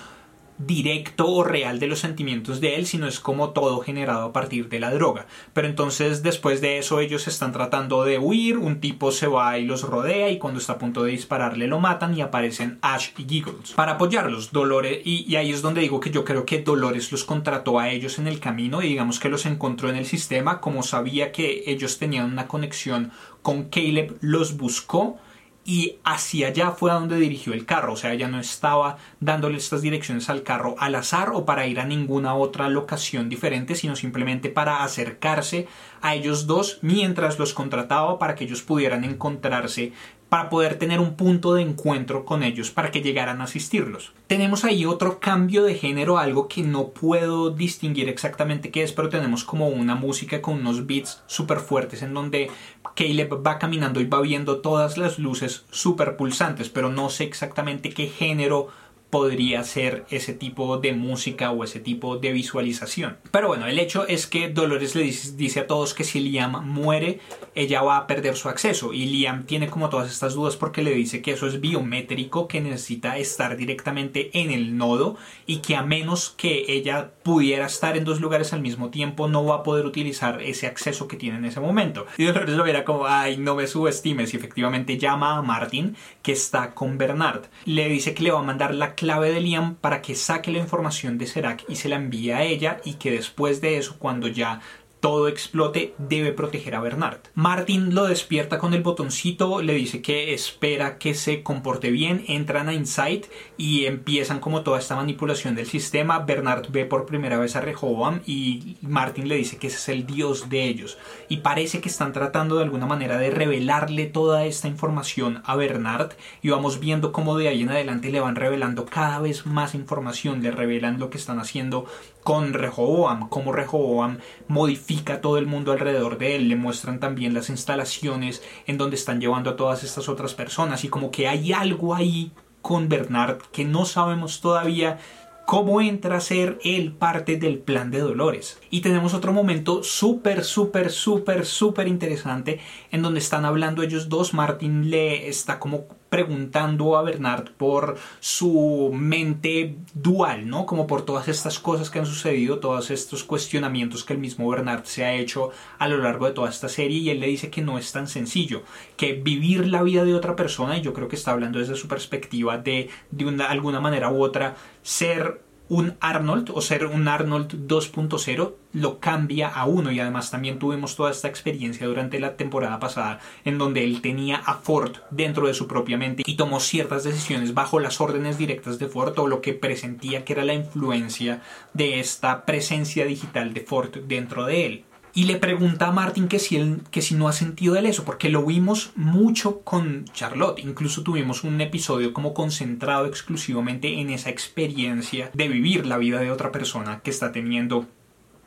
directo o real de los sentimientos de él, sino es como todo generado a partir de la droga. Pero entonces después de eso ellos están tratando de huir, un tipo se va y los rodea y cuando está a punto de dispararle lo matan y aparecen Ash y Giggles para apoyarlos. Dolores, y, y ahí es donde digo que yo creo que Dolores los contrató a ellos en el camino y digamos que los encontró en el sistema, como sabía que ellos tenían una conexión con Caleb, los buscó y hacia allá fue a donde dirigió el carro, o sea, ella no estaba dándole estas direcciones al carro al azar o para ir a ninguna otra locación diferente, sino simplemente para acercarse a ellos dos mientras los contrataba para que ellos pudieran encontrarse para poder tener un punto de encuentro con ellos para que llegaran a asistirlos. Tenemos ahí otro cambio de género, algo que no puedo distinguir exactamente qué es, pero tenemos como una música con unos beats súper fuertes en donde Caleb va caminando y va viendo todas las luces súper pulsantes, pero no sé exactamente qué género podría ser ese tipo de música o ese tipo de visualización. Pero bueno, el hecho es que Dolores le dice, a todos que si Liam muere, ella va a perder su acceso. Y Liam tiene como todas estas dudas porque le dice que eso es biométrico, que necesita estar directamente en el nodo y que a menos que ella pudiera estar en dos lugares al mismo tiempo, no va a poder utilizar ese acceso que tiene en ese momento. Y Dolores lo verá como, ay, no me subestimes. Y efectivamente llama a Martin, que está con Bernard. Le dice que le va a mandar la clave de Liam para que saque la información de Serac y se la envíe a ella y que después de eso, cuando ya todo explote, debe proteger a Bernard. Martin lo despierta con el botoncito, le dice que espera que se comporte bien, entran a Insight y empiezan como toda esta manipulación del sistema. Bernard ve por primera vez a Rehoboam y Martin le dice que ese es el dios de ellos. Y parece que están tratando de alguna manera de revelarle toda esta información a Bernard y vamos viendo cómo de ahí en adelante le van revelando cada vez más información, le revelan lo que están haciendo con Rehoboam, cómo Rehoboam modifica todo el mundo alrededor de él, le muestran también las instalaciones en donde están llevando a todas estas otras personas y como que hay algo ahí con Bernard que no sabemos todavía cómo entra a ser él parte del plan de Dolores. Y tenemos otro momento súper, súper, súper, súper interesante en donde están hablando ellos dos. Martin le está como preguntando a Bernard por su mente dual, ¿no? Como por todas estas cosas que han sucedido, todos estos cuestionamientos que el mismo Bernard se ha hecho a lo largo de toda esta serie y él le dice que no es tan sencillo, que vivir la vida de otra persona, y yo creo que está hablando desde su perspectiva de de una, alguna manera u otra ser un Arnold o ser un Arnold 2.0 lo cambia a uno. Y además también tuvimos toda esta experiencia durante la temporada pasada en donde él tenía a Ford dentro de su propia mente y tomó ciertas decisiones bajo las órdenes directas de Ford o lo que presentía que era la influencia de esta presencia digital de Ford dentro de él y le pregunta a Martin que si, él, que si no ha sentido el eso, porque lo vimos mucho con Charlotte. Incluso tuvimos un episodio como concentrado exclusivamente en esa experiencia de vivir la vida de otra persona que está teniendo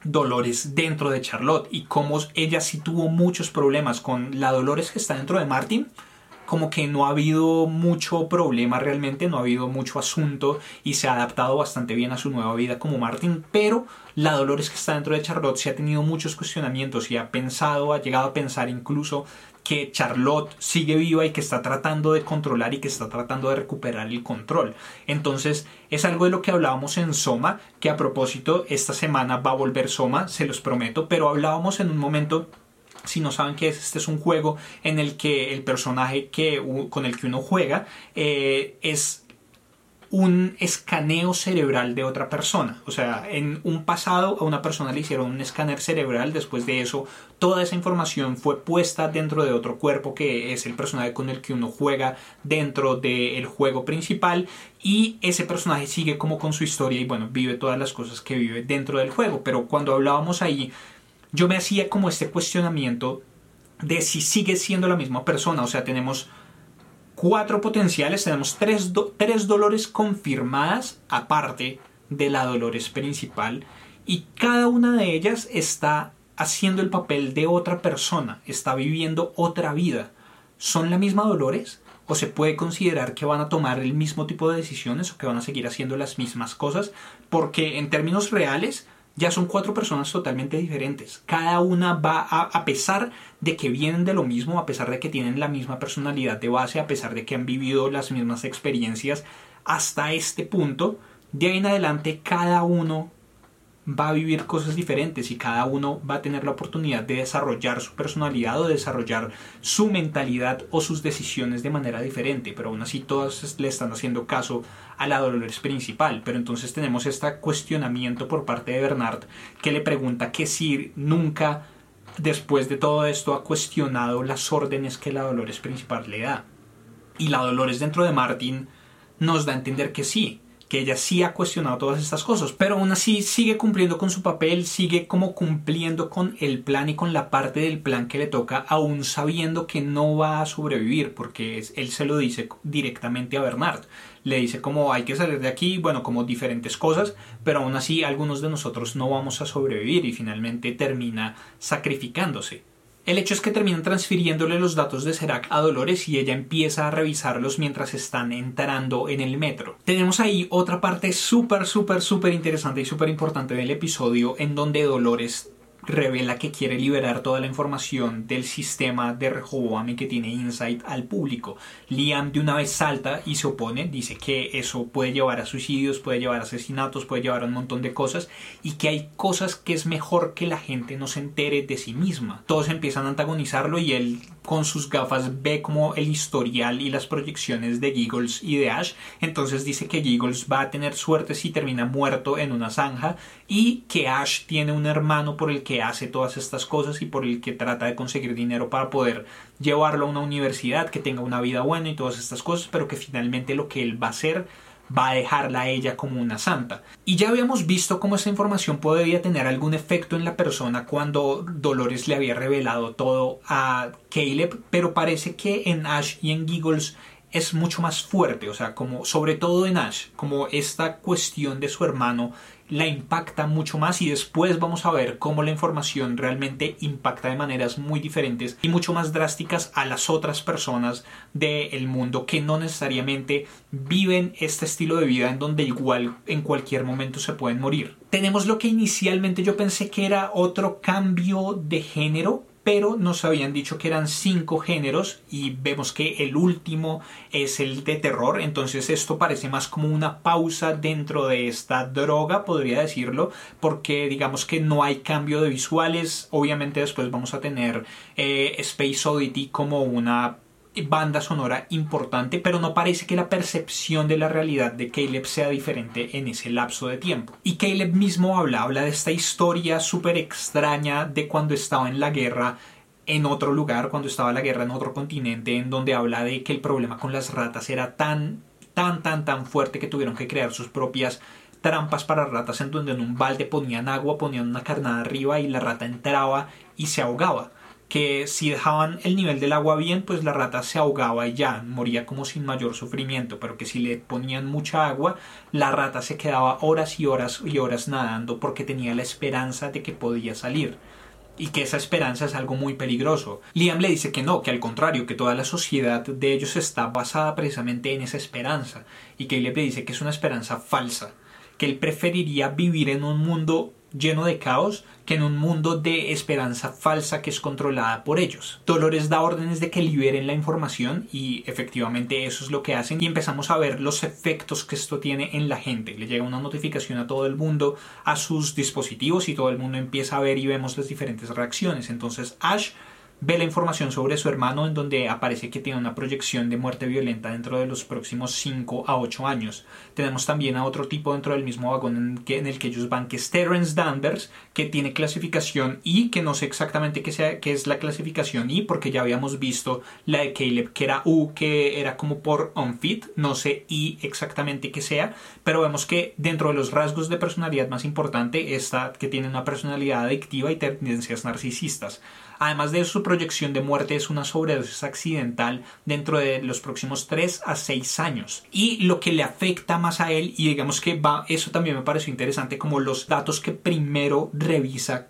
Dolores dentro de Charlotte y cómo ella sí tuvo muchos problemas con la Dolores que está dentro de Martin como que no ha habido mucho problema realmente, no ha habido mucho asunto y se ha adaptado bastante bien a su nueva vida como Martin, pero la Dolores que está dentro de Charlotte se ha tenido muchos cuestionamientos y ha pensado, ha llegado a pensar incluso que Charlotte sigue viva y que está tratando de controlar y que está tratando de recuperar el control. Entonces es algo de lo que hablábamos en Soma, que a propósito esta semana va a volver Soma, se los prometo, pero hablábamos en un momento si no saben qué es, este es un juego en el que el personaje que, con el que uno juega eh, es un escaneo cerebral de otra persona. O sea, en un pasado a una persona le hicieron un escáner cerebral, después de eso toda esa información fue puesta dentro de otro cuerpo que es el personaje con el que uno juega dentro del juego principal y ese personaje sigue como con su historia y bueno, vive todas las cosas que vive dentro del juego. Pero cuando hablábamos ahí yo me hacía como este cuestionamiento de si sigue siendo la misma persona. O sea, tenemos cuatro potenciales, tenemos tres, tres dolores confirmadas aparte de la dolores principal y cada una de ellas está haciendo el papel de otra persona, está viviendo otra vida. ¿Son la misma dolores? ¿O se puede considerar que van a tomar el mismo tipo de decisiones o que van a seguir haciendo las mismas cosas? Porque en términos reales, ya son cuatro personas totalmente diferentes. Cada una va a, a pesar de que vienen de lo mismo, a pesar de que tienen la misma personalidad de base, a pesar de que han vivido las mismas experiencias hasta este punto, de ahí en adelante cada uno va a vivir cosas diferentes y cada uno va a tener la oportunidad de desarrollar su personalidad o desarrollar su mentalidad o sus decisiones de manera diferente, pero aún así todas le están haciendo caso a la Dolores principal. Pero entonces tenemos este cuestionamiento por parte de Bernard que le pregunta que si nunca después de todo esto ha cuestionado las órdenes que la Dolores principal le da. Y la Dolores dentro de Martin nos da a entender que sí, que ella sí ha cuestionado todas estas cosas, pero aún así sigue cumpliendo con su papel, sigue como cumpliendo con el plan y con la parte del plan que le toca, aún sabiendo que no va a sobrevivir, porque él se lo dice directamente a Bernard. Le dice como hay que salir de aquí, bueno, como diferentes cosas, pero aún así algunos de nosotros no vamos a sobrevivir y finalmente termina sacrificándose. El hecho es que terminan transfiriéndole los datos de Serac a Dolores y ella empieza a revisarlos mientras están entrando en el metro. Tenemos ahí otra parte súper, súper, súper interesante y súper importante del episodio en donde Dolores revela que quiere liberar toda la información del sistema de Rehoboam y que tiene insight al público. Liam de una vez salta y se opone, dice que eso puede llevar a suicidios, puede llevar a asesinatos, puede llevar a un montón de cosas y que hay cosas que es mejor que la gente no se entere de sí misma. Todos empiezan a antagonizarlo y él con sus gafas ve como el historial y las proyecciones de Giggles y de Ash, entonces dice que Giggles va a tener suerte si termina muerto en una zanja y que Ash tiene un hermano por el que hace todas estas cosas y por el que trata de conseguir dinero para poder llevarlo a una universidad, que tenga una vida buena y todas estas cosas, pero que finalmente lo que él va a hacer va a dejarla a ella como una santa. Y ya habíamos visto cómo esa información podría tener algún efecto en la persona cuando Dolores le había revelado todo a Caleb, pero parece que en Ash y en Giggles es mucho más fuerte, o sea, como sobre todo en Ash, como esta cuestión de su hermano la impacta mucho más y después vamos a ver cómo la información realmente impacta de maneras muy diferentes y mucho más drásticas a las otras personas del mundo que no necesariamente viven este estilo de vida en donde igual en cualquier momento se pueden morir. Tenemos lo que inicialmente yo pensé que era otro cambio de género pero nos habían dicho que eran cinco géneros y vemos que el último es el de terror, entonces esto parece más como una pausa dentro de esta droga, podría decirlo, porque digamos que no hay cambio de visuales, obviamente después vamos a tener eh, Space Oddity como una banda sonora importante, pero no parece que la percepción de la realidad de Caleb sea diferente en ese lapso de tiempo. Y Caleb mismo habla, habla de esta historia súper extraña de cuando estaba en la guerra en otro lugar, cuando estaba la guerra en otro continente, en donde habla de que el problema con las ratas era tan, tan, tan, tan fuerte que tuvieron que crear sus propias trampas para ratas en donde en un balde ponían agua, ponían una carnada arriba y la rata entraba y se ahogaba que si dejaban el nivel del agua bien, pues la rata se ahogaba y ya, moría como sin mayor sufrimiento, pero que si le ponían mucha agua, la rata se quedaba horas y horas y horas nadando porque tenía la esperanza de que podía salir y que esa esperanza es algo muy peligroso. Liam le dice que no, que al contrario, que toda la sociedad de ellos está basada precisamente en esa esperanza y que le dice que es una esperanza falsa, que él preferiría vivir en un mundo lleno de caos que en un mundo de esperanza falsa que es controlada por ellos. Dolores da órdenes de que liberen la información y efectivamente eso es lo que hacen y empezamos a ver los efectos que esto tiene en la gente. Le llega una notificación a todo el mundo, a sus dispositivos y todo el mundo empieza a ver y vemos las diferentes reacciones. Entonces Ash ve la información sobre su hermano en donde aparece que tiene una proyección de muerte violenta dentro de los próximos 5 a 8 años. Tenemos también a otro tipo dentro del mismo vagón en, el que ellos van, que es Terence Danvers, que tiene clasificación I, que no sé exactamente qué, sea, qué es la clasificación I, porque ya habíamos visto la de Caleb, que era U, que era como por unfit, no sé I exactamente qué sea, pero vemos que dentro de los rasgos de personalidad más importante está que tiene una personalidad adictiva y tendencias narcisistas. Además de su proyección de muerte es una sobredosis accidental dentro de los próximos 3 a 6 años. Y lo que le afecta más a él, y digamos que va, eso también me pareció interesante, como los datos que primero revisa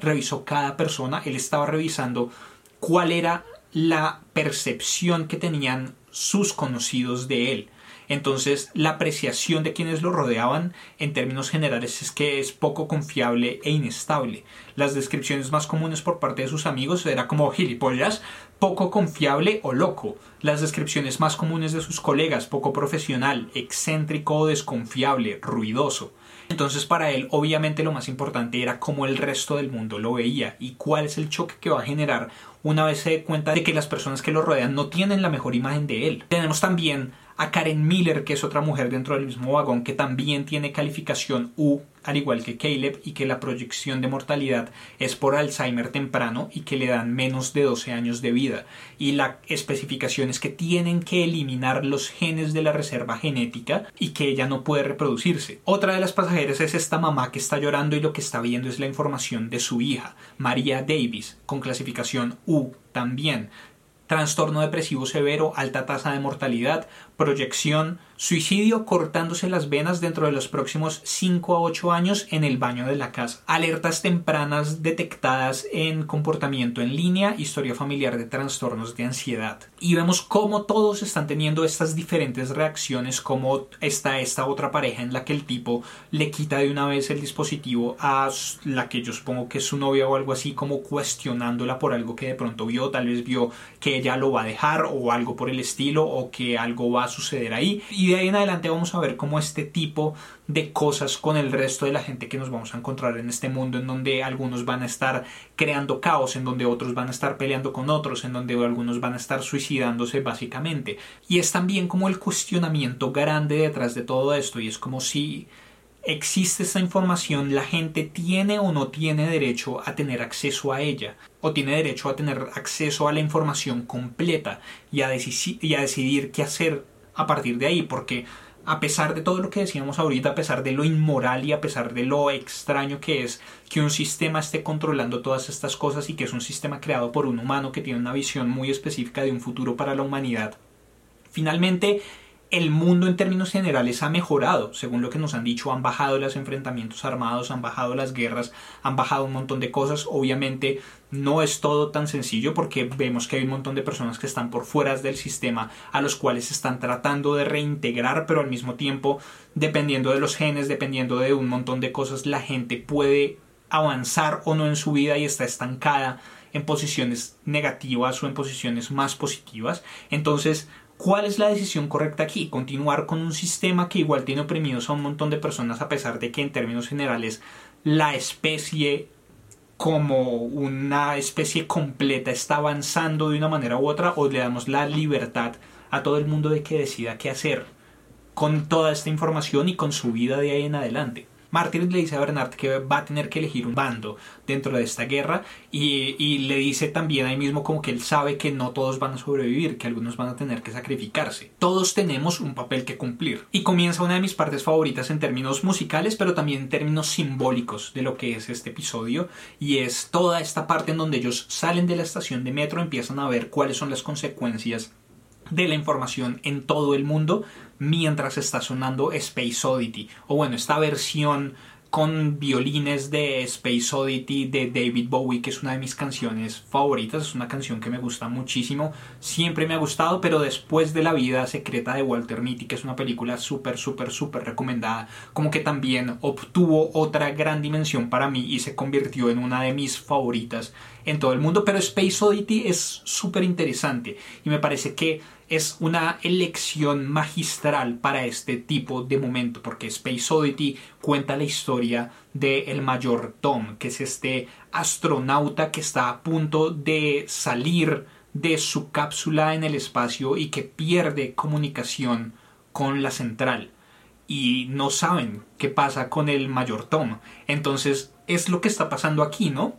revisó cada persona, él estaba revisando cuál era la percepción que tenían sus conocidos de él. Entonces, la apreciación de quienes lo rodeaban en términos generales es que es poco confiable e inestable. Las descripciones más comunes por parte de sus amigos era como gilipollas, poco confiable o loco. Las descripciones más comunes de sus colegas, poco profesional, excéntrico o desconfiable, ruidoso. Entonces para él obviamente lo más importante era cómo el resto del mundo lo veía y cuál es el choque que va a generar una vez se dé cuenta de que las personas que lo rodean no tienen la mejor imagen de él. Tenemos también a Karen Miller, que es otra mujer dentro del mismo vagón, que también tiene calificación U, al igual que Caleb, y que la proyección de mortalidad es por Alzheimer temprano y que le dan menos de 12 años de vida. Y la especificación es que tienen que eliminar los genes de la reserva genética y que ella no puede reproducirse. Otra de las pasajeras es esta mamá que está llorando y lo que está viendo es la información de su hija, María Davis, con clasificación U también trastorno depresivo severo, alta tasa de mortalidad, proyección, suicidio cortándose las venas dentro de los próximos 5 a 8 años en el baño de la casa, alertas tempranas detectadas en comportamiento en línea, historia familiar de trastornos de ansiedad. Y vemos cómo todos están teniendo estas diferentes reacciones, como está esta otra pareja en la que el tipo le quita de una vez el dispositivo a la que yo supongo que es su novia o algo así, como cuestionándola por algo que de pronto vio, tal vez vio que ella lo va a dejar o algo por el estilo o que algo va a suceder ahí. Y de ahí en adelante vamos a ver cómo este tipo de cosas con el resto de la gente que nos vamos a encontrar en este mundo en donde algunos van a estar creando caos, en donde otros van a estar peleando con otros, en donde algunos van a estar suicidándose básicamente. Y es también como el cuestionamiento grande detrás de todo esto y es como si existe esta información, la gente tiene o no tiene derecho a tener acceso a ella, o tiene derecho a tener acceso a la información completa y a, y a decidir qué hacer a partir de ahí, porque a pesar de todo lo que decíamos ahorita, a pesar de lo inmoral y a pesar de lo extraño que es que un sistema esté controlando todas estas cosas y que es un sistema creado por un humano que tiene una visión muy específica de un futuro para la humanidad, finalmente el mundo en términos generales ha mejorado, según lo que nos han dicho, han bajado los enfrentamientos armados, han bajado las guerras, han bajado un montón de cosas. Obviamente no es todo tan sencillo porque vemos que hay un montón de personas que están por fuera del sistema a los cuales están tratando de reintegrar, pero al mismo tiempo, dependiendo de los genes, dependiendo de un montón de cosas, la gente puede avanzar o no en su vida y está estancada en posiciones negativas o en posiciones más positivas. Entonces, ¿Cuál es la decisión correcta aquí? Continuar con un sistema que igual tiene oprimidos a un montón de personas a pesar de que en términos generales la especie como una especie completa está avanzando de una manera u otra o le damos la libertad a todo el mundo de que decida qué hacer con toda esta información y con su vida de ahí en adelante. Martin le dice a Bernard que va a tener que elegir un bando dentro de esta guerra y, le dice también ahí mismo como que él sabe que no todos van a sobrevivir, que algunos van a tener que sacrificarse. Todos tenemos un papel que cumplir. Y comienza una de mis partes favoritas en términos musicales, pero también en términos simbólicos de lo que es este episodio y es toda esta parte en donde ellos salen de la estación de metro, empiezan a ver cuáles son las consecuencias de la información en todo el mundo mientras está sonando Space Oddity. O bueno esta versión con violines de Space Oddity de David Bowie, que es una de mis canciones favoritas, es una canción que me gusta muchísimo, siempre me ha gustado, pero después de La vida secreta de Walter Mitty, que es una película súper, súper, súper recomendada, como que también obtuvo otra gran dimensión para mí y se convirtió en una de mis favoritas en todo el mundo, pero Space Oddity es súper interesante y me parece que es una elección magistral para este tipo de momento, porque Space Oddity cuenta la historia del el mayor Tom, que es este astronauta que está a punto de salir de su cápsula en el espacio y que pierde comunicación con la central. Y no saben qué pasa con el mayor Tom. Entonces es lo que está pasando aquí, ¿no?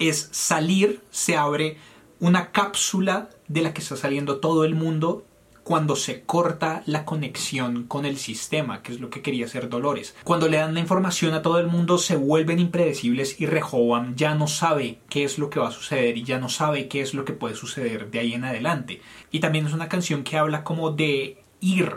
Es salir, se abre una cápsula de la que está saliendo todo el mundo cuando se corta la conexión con el sistema, que es lo que quería hacer Dolores. Cuando le dan la información a todo el mundo se vuelven impredecibles y Rehoboam ya no sabe qué es lo que va a suceder y ya no sabe qué es lo que puede suceder de ahí en adelante. Y también es una canción que habla como de ir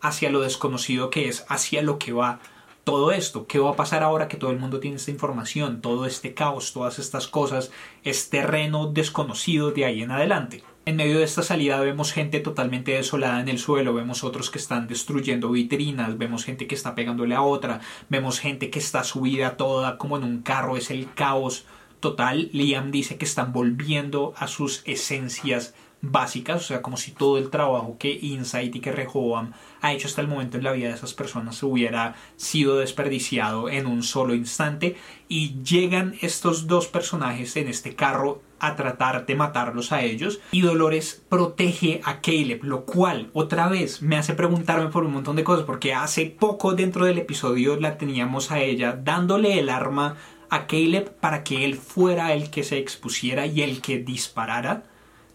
hacia lo desconocido que es, hacia lo que va todo esto, ¿qué va a pasar ahora que todo el mundo tiene esta información, todo este caos, todas estas cosas, es terreno desconocido de ahí en adelante? En medio de esta salida vemos gente totalmente desolada en el suelo, vemos otros que están destruyendo vitrinas, vemos gente que está pegándole a otra, vemos gente que está subida toda como en un carro, es el caos total. Liam dice que están volviendo a sus esencias básicas, o sea, como si todo el trabajo que Insight y que Rehoboam ha hecho hasta el momento en la vida de esas personas hubiera sido desperdiciado en un solo instante y llegan estos dos personajes en este carro a tratar de matarlos a ellos y Dolores protege a Caleb, lo cual otra vez me hace preguntarme por un montón de cosas porque hace poco dentro del episodio la teníamos a ella dándole el arma a Caleb para que él fuera el que se expusiera y el que disparara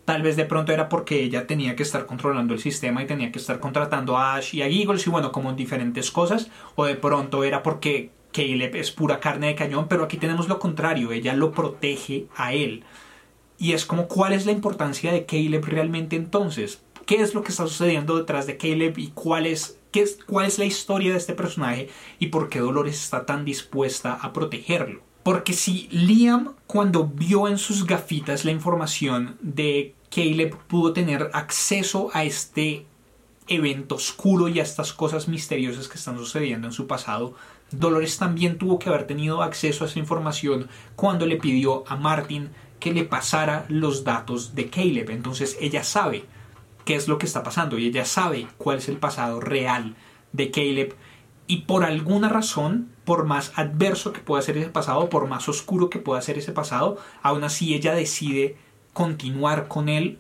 Tal vez de pronto era porque ella tenía que estar controlando el sistema y tenía que estar contratando a Ash y a Eagles y bueno, como diferentes cosas. O de pronto era porque Caleb es pura carne de cañón, pero aquí tenemos lo contrario, ella lo protege a él. Y es como, ¿cuál es la importancia de Caleb realmente entonces? ¿Qué es lo que está sucediendo detrás de Caleb y cuál es, qué es, cuál es la historia de este personaje y por qué Dolores está tan dispuesta a protegerlo? Porque si Liam, cuando vio en sus gafitas la información de Caleb pudo tener acceso a este evento oscuro y a estas cosas misteriosas que están sucediendo en su pasado, Dolores también tuvo que haber tenido acceso a esa información cuando le pidió a Martin que le pasara los datos de Caleb. Entonces ella sabe qué es lo que está pasando y ella sabe cuál es el pasado real de Caleb y por alguna razón, por más adverso que pueda ser ese pasado, por más oscuro que pueda ser ese pasado, aún así ella decide continuar con él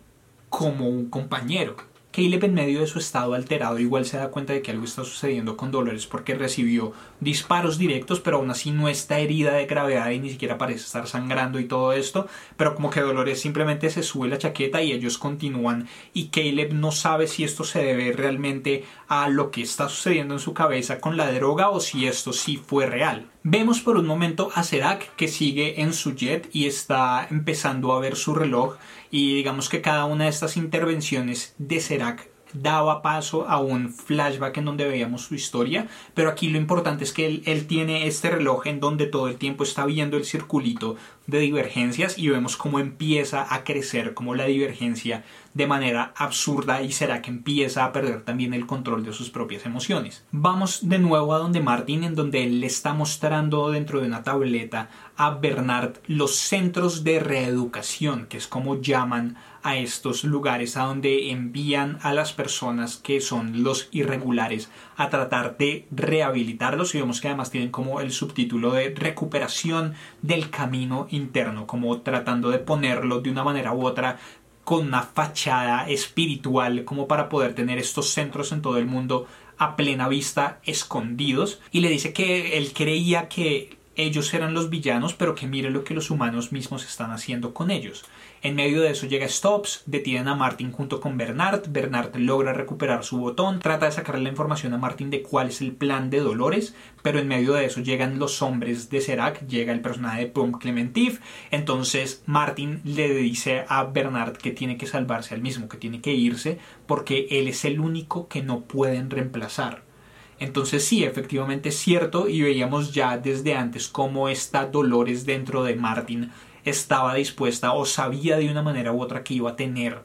como un compañero. Caleb en medio de su estado alterado igual se da cuenta de que algo está sucediendo con Dolores porque recibió disparos directos pero aún así no está herida de gravedad y ni siquiera parece estar sangrando y todo esto pero como que Dolores simplemente se sube la chaqueta y ellos continúan y Caleb no sabe si esto se debe realmente a lo que está sucediendo en su cabeza con la droga o si esto sí fue real. Vemos por un momento a Serac que sigue en su jet y está empezando a ver su reloj y digamos que cada una de estas intervenciones de Serac daba paso a un flashback en donde veíamos su historia, pero aquí lo importante es que él, él, tiene este reloj en donde todo el tiempo está viendo el circulito de divergencias y vemos cómo empieza a crecer, como la divergencia de manera absurda y será que empieza a perder también el control de sus propias emociones. Vamos de nuevo a donde Martin, en donde él le está mostrando dentro de una tableta a Bernard los centros de reeducación, que es como llaman a estos lugares a donde envían a las personas que son los irregulares a tratar de rehabilitarlos. Y vemos que además tienen como el subtítulo de recuperación del camino interno, como tratando de ponerlo de una manera u otra con una fachada espiritual como para poder tener estos centros en todo el mundo a plena vista escondidos. Y le dice que él creía que ellos eran los villanos pero que mire lo que los humanos mismos están haciendo con ellos en medio de eso llega Stops, detienen a Martin junto con Bernard. Bernard logra recuperar su botón, trata de sacarle la información a Martin de cuál es el plan de Dolores, pero en medio de eso llegan los hombres de Serac, llega el personaje de Pom Clementif. Entonces Martin le dice a Bernard que tiene que salvarse al mismo, que tiene que irse, porque él es el único que no pueden reemplazar. Entonces sí, efectivamente es cierto y veíamos ya desde antes cómo está Dolores dentro de Martin estaba dispuesta o sabía de una manera u otra que iba a tener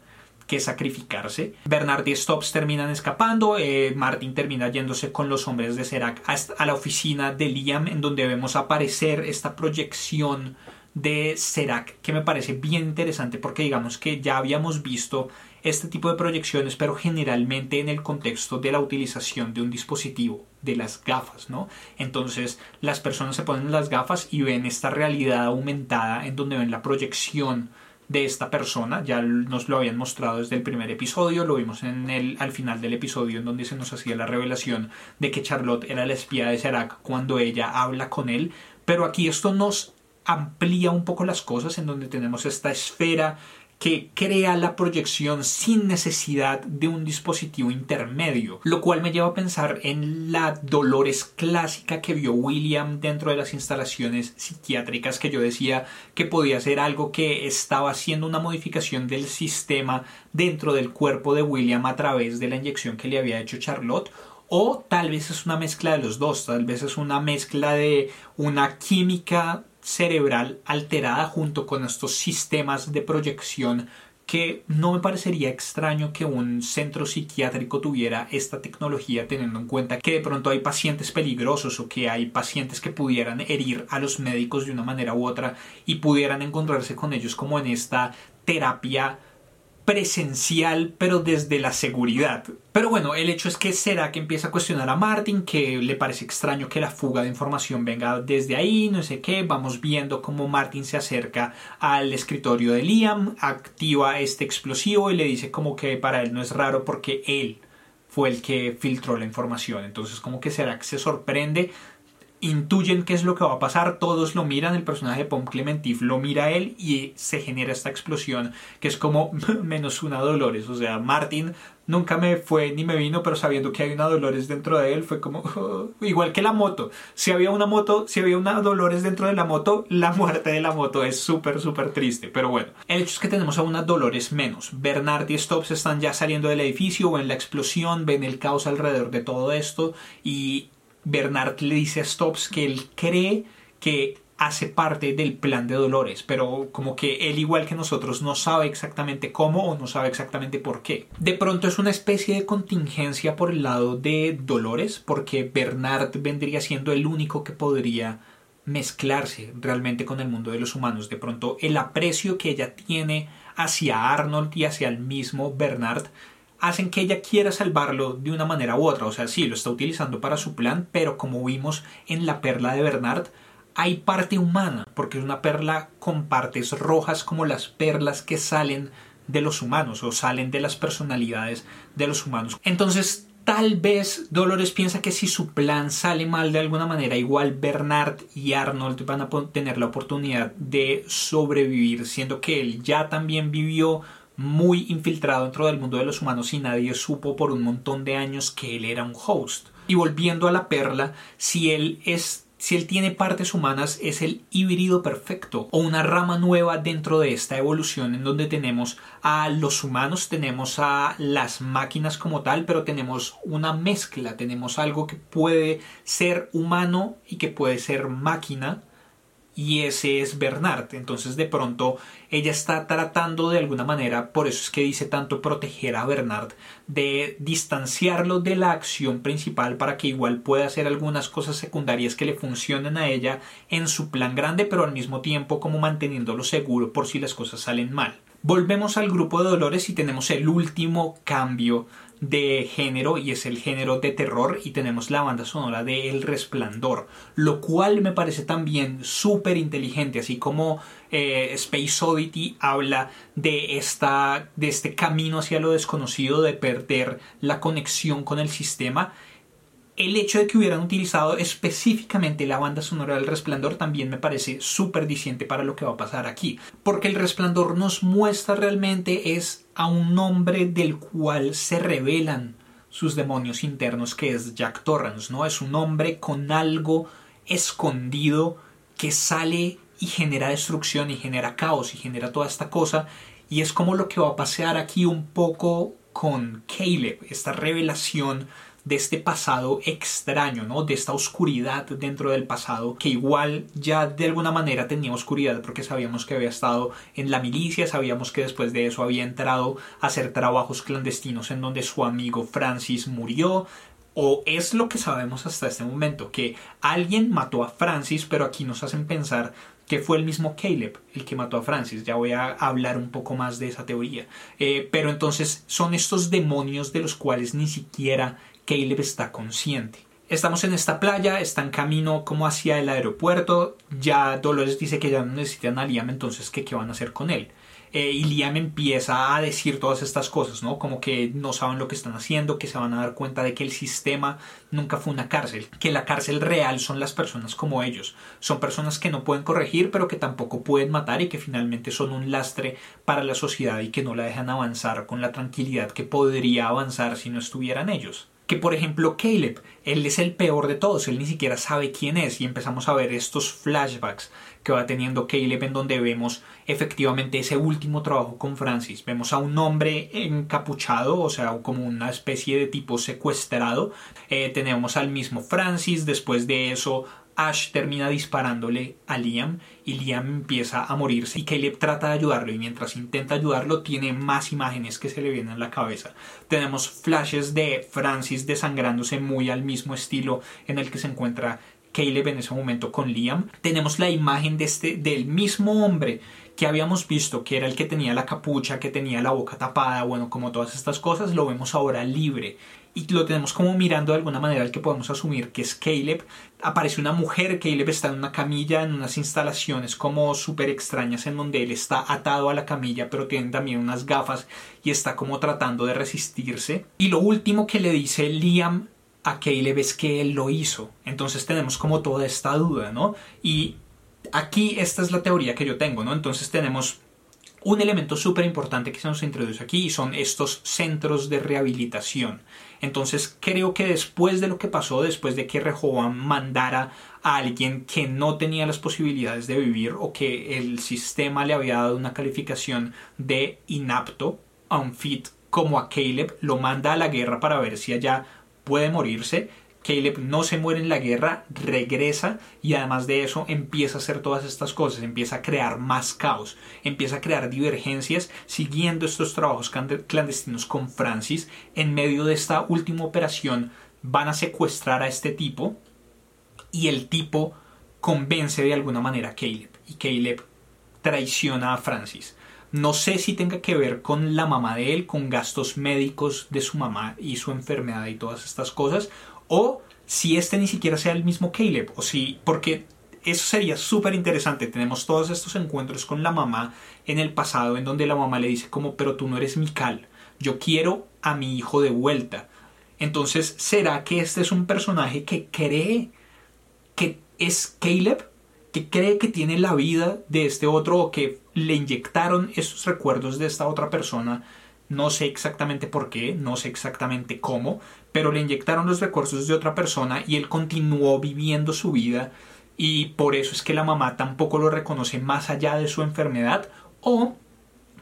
que sacrificarse. Bernard y Stops terminan escapando, eh, Martin termina yéndose con los hombres de Serac a la oficina de Liam en donde vemos aparecer esta proyección de Serac que me parece bien interesante porque digamos que ya habíamos visto este tipo de proyecciones, pero generalmente en el contexto de la utilización de un dispositivo, de las gafas, ¿no? Entonces las personas se ponen las gafas y ven esta realidad aumentada en donde ven la proyección de esta persona, ya nos lo habían mostrado desde el primer episodio, lo vimos en el, al final del episodio en donde se nos hacía la revelación de que Charlotte era la espía de Serac cuando ella habla con él, pero aquí esto nos amplía un poco las cosas en donde tenemos esta esfera que crea la proyección sin necesidad de un dispositivo intermedio, lo cual me lleva a pensar en la Dolores clásica que vio William dentro de las instalaciones psiquiátricas que yo decía que podía ser algo que estaba haciendo una modificación del sistema dentro del cuerpo de William a través de la inyección que le había hecho Charlotte o tal vez es una mezcla de los dos, tal vez es una mezcla de una química cerebral alterada junto con estos sistemas de proyección que no me parecería extraño que un centro psiquiátrico tuviera esta tecnología teniendo en cuenta que de pronto hay pacientes peligrosos o que hay pacientes que pudieran herir a los médicos de una manera u otra y pudieran encontrarse con ellos como en esta terapia presencial, pero desde la seguridad. Pero bueno, el hecho es que será que empieza a cuestionar a Martin, que le parece extraño que la fuga de información venga desde ahí, no sé qué. Vamos viendo cómo Martin se acerca al escritorio de Liam, activa este explosivo y le dice como que para él no es raro porque él fue el que filtró la información. Entonces como que será que se sorprende intuyen qué es lo que va a pasar, todos lo miran, el personaje de Pom Clementif lo mira a él y se genera esta explosión que es como [laughs] menos una Dolores, o sea, Martin nunca me fue ni me vino, pero sabiendo que hay una Dolores dentro de él fue como [laughs] igual que la moto, si había una moto, si había una Dolores dentro de la moto, la muerte de la moto es súper súper triste, pero bueno, el hecho es que tenemos a una Dolores menos, Bernard y Stops están ya saliendo del edificio, ven la explosión, ven el caos alrededor de todo esto y Bernard le dice a Stops que él cree que hace parte del plan de Dolores, pero como que él igual que nosotros no sabe exactamente cómo o no sabe exactamente por qué. De pronto es una especie de contingencia por el lado de Dolores, porque Bernard vendría siendo el único que podría mezclarse realmente con el mundo de los humanos. De pronto el aprecio que ella tiene hacia Arnold y hacia el mismo Bernard hacen que ella quiera salvarlo de una manera u otra. O sea, sí, lo está utilizando para su plan, pero como vimos en la perla de Bernard, hay parte humana, porque es una perla con partes rojas como las perlas que salen de los humanos o salen de las personalidades de los humanos. Entonces, tal vez Dolores piensa que si su plan sale mal de alguna manera, igual Bernard y Arnold van a tener la oportunidad de sobrevivir, siendo que él ya también vivió muy infiltrado dentro del mundo de los humanos y nadie supo por un montón de años que él era un host. Y volviendo a la perla, si él es si él tiene partes humanas es el híbrido perfecto o una rama nueva dentro de esta evolución en donde tenemos a los humanos, tenemos a las máquinas como tal, pero tenemos una mezcla, tenemos algo que puede ser humano y que puede ser máquina y ese es Bernard. Entonces de pronto ella está tratando de alguna manera, por eso es que dice tanto proteger a Bernard, de distanciarlo de la acción principal para que igual pueda hacer algunas cosas secundarias que le funcionen a ella en su plan grande, pero al mismo tiempo como manteniéndolo seguro por si las cosas salen mal. Volvemos al grupo de Dolores y tenemos el último cambio de género y es el género de terror y tenemos la banda sonora de El Resplandor, lo cual me parece también súper inteligente, así como eh, Space Oddity habla de, esta, de este camino hacia lo desconocido, de perder la conexión con el sistema el hecho de que hubieran utilizado específicamente la banda sonora del resplandor también me parece súper para lo que va a pasar aquí. Porque el resplandor nos muestra realmente es a un hombre del cual se revelan sus demonios internos, que es Jack Torrance, ¿no? Es un hombre con algo escondido que sale y genera destrucción y genera caos y genera toda esta cosa. Y es como lo que va a pasar aquí un poco con Caleb, esta revelación de este pasado extraño, ¿no? De esta oscuridad dentro del pasado, que igual ya de alguna manera tenía oscuridad porque sabíamos que había estado en la milicia, sabíamos que después de eso había entrado a hacer trabajos clandestinos en donde su amigo Francis murió, o es lo que sabemos hasta este momento, que alguien mató a Francis, pero aquí nos hacen pensar que fue el mismo Caleb el que mató a Francis. Ya voy a hablar un poco más de esa teoría. Eh, pero entonces son estos demonios de los cuales ni siquiera Caleb está consciente. Estamos en esta playa, está en camino como hacia el aeropuerto. Ya Dolores dice que ya no necesitan a Liam, entonces ¿qué, qué van a hacer con él? Eh, y Liam empieza a decir todas estas cosas, ¿no? Como que no saben lo que están haciendo, que se van a dar cuenta de que el sistema nunca fue una cárcel, que la cárcel real son las personas como ellos. Son personas que no pueden corregir, pero que tampoco pueden matar y que finalmente son un lastre para la sociedad y que no la dejan avanzar con la tranquilidad que podría avanzar si no estuvieran ellos que por ejemplo Caleb, él es el peor de todos, él ni siquiera sabe quién es y empezamos a ver estos flashbacks que va teniendo Caleb en donde vemos efectivamente ese último trabajo con Francis. Vemos a un hombre encapuchado, o sea, como una especie de tipo secuestrado. Eh, tenemos al mismo Francis, después de eso Ash termina disparándole a Liam y Liam empieza a morirse y Caleb trata de ayudarlo y mientras intenta ayudarlo tiene más imágenes que se le vienen a la cabeza. Tenemos flashes de Francis desangrándose muy al mismo estilo en el que se encuentra Caleb en ese momento con Liam. Tenemos la imagen de este, del mismo hombre que habíamos visto que era el que tenía la capucha, que tenía la boca tapada, bueno, como todas estas cosas, lo vemos ahora libre y lo tenemos como mirando de alguna manera al que podemos asumir que es Caleb. Aparece una mujer, Caleb está en una camilla, en unas instalaciones como súper extrañas en donde él está atado a la camilla pero tiene también unas gafas y está como tratando de resistirse. Y lo último que le dice Liam a Caleb es que él lo hizo. Entonces tenemos como toda esta duda, ¿no? Y aquí esta es la teoría que yo tengo, ¿no? Entonces tenemos un elemento súper importante que se nos introduce aquí y son estos centros de rehabilitación. Entonces creo que después de lo que pasó, después de que Rehoboam mandara a alguien que no tenía las posibilidades de vivir o que el sistema le había dado una calificación de inapto, unfit, como a Caleb, lo manda a la guerra para ver si allá puede morirse Caleb no se muere en la guerra, regresa y además de eso empieza a hacer todas estas cosas, empieza a crear más caos, empieza a crear divergencias siguiendo estos trabajos clandestinos con Francis. En medio de esta última operación van a secuestrar a este tipo y el tipo convence de alguna manera a Caleb y Caleb traiciona a Francis. No sé si tenga que ver con la mamá de él, con gastos médicos de su mamá y su enfermedad y todas estas cosas, o si este ni siquiera sea el mismo Caleb, o si, porque eso sería súper interesante. Tenemos todos estos encuentros con la mamá en el pasado, en donde la mamá le dice como, pero tú no eres Mikal, yo quiero a mi hijo de vuelta. Entonces, ¿será que este es un personaje que cree que es Caleb? ¿Que cree que tiene la vida de este otro o que le inyectaron esos recuerdos de esta otra persona no sé exactamente por qué, no sé exactamente cómo, pero le inyectaron los recursos de otra persona y él continuó viviendo su vida y por eso es que la mamá tampoco lo reconoce más allá de su enfermedad o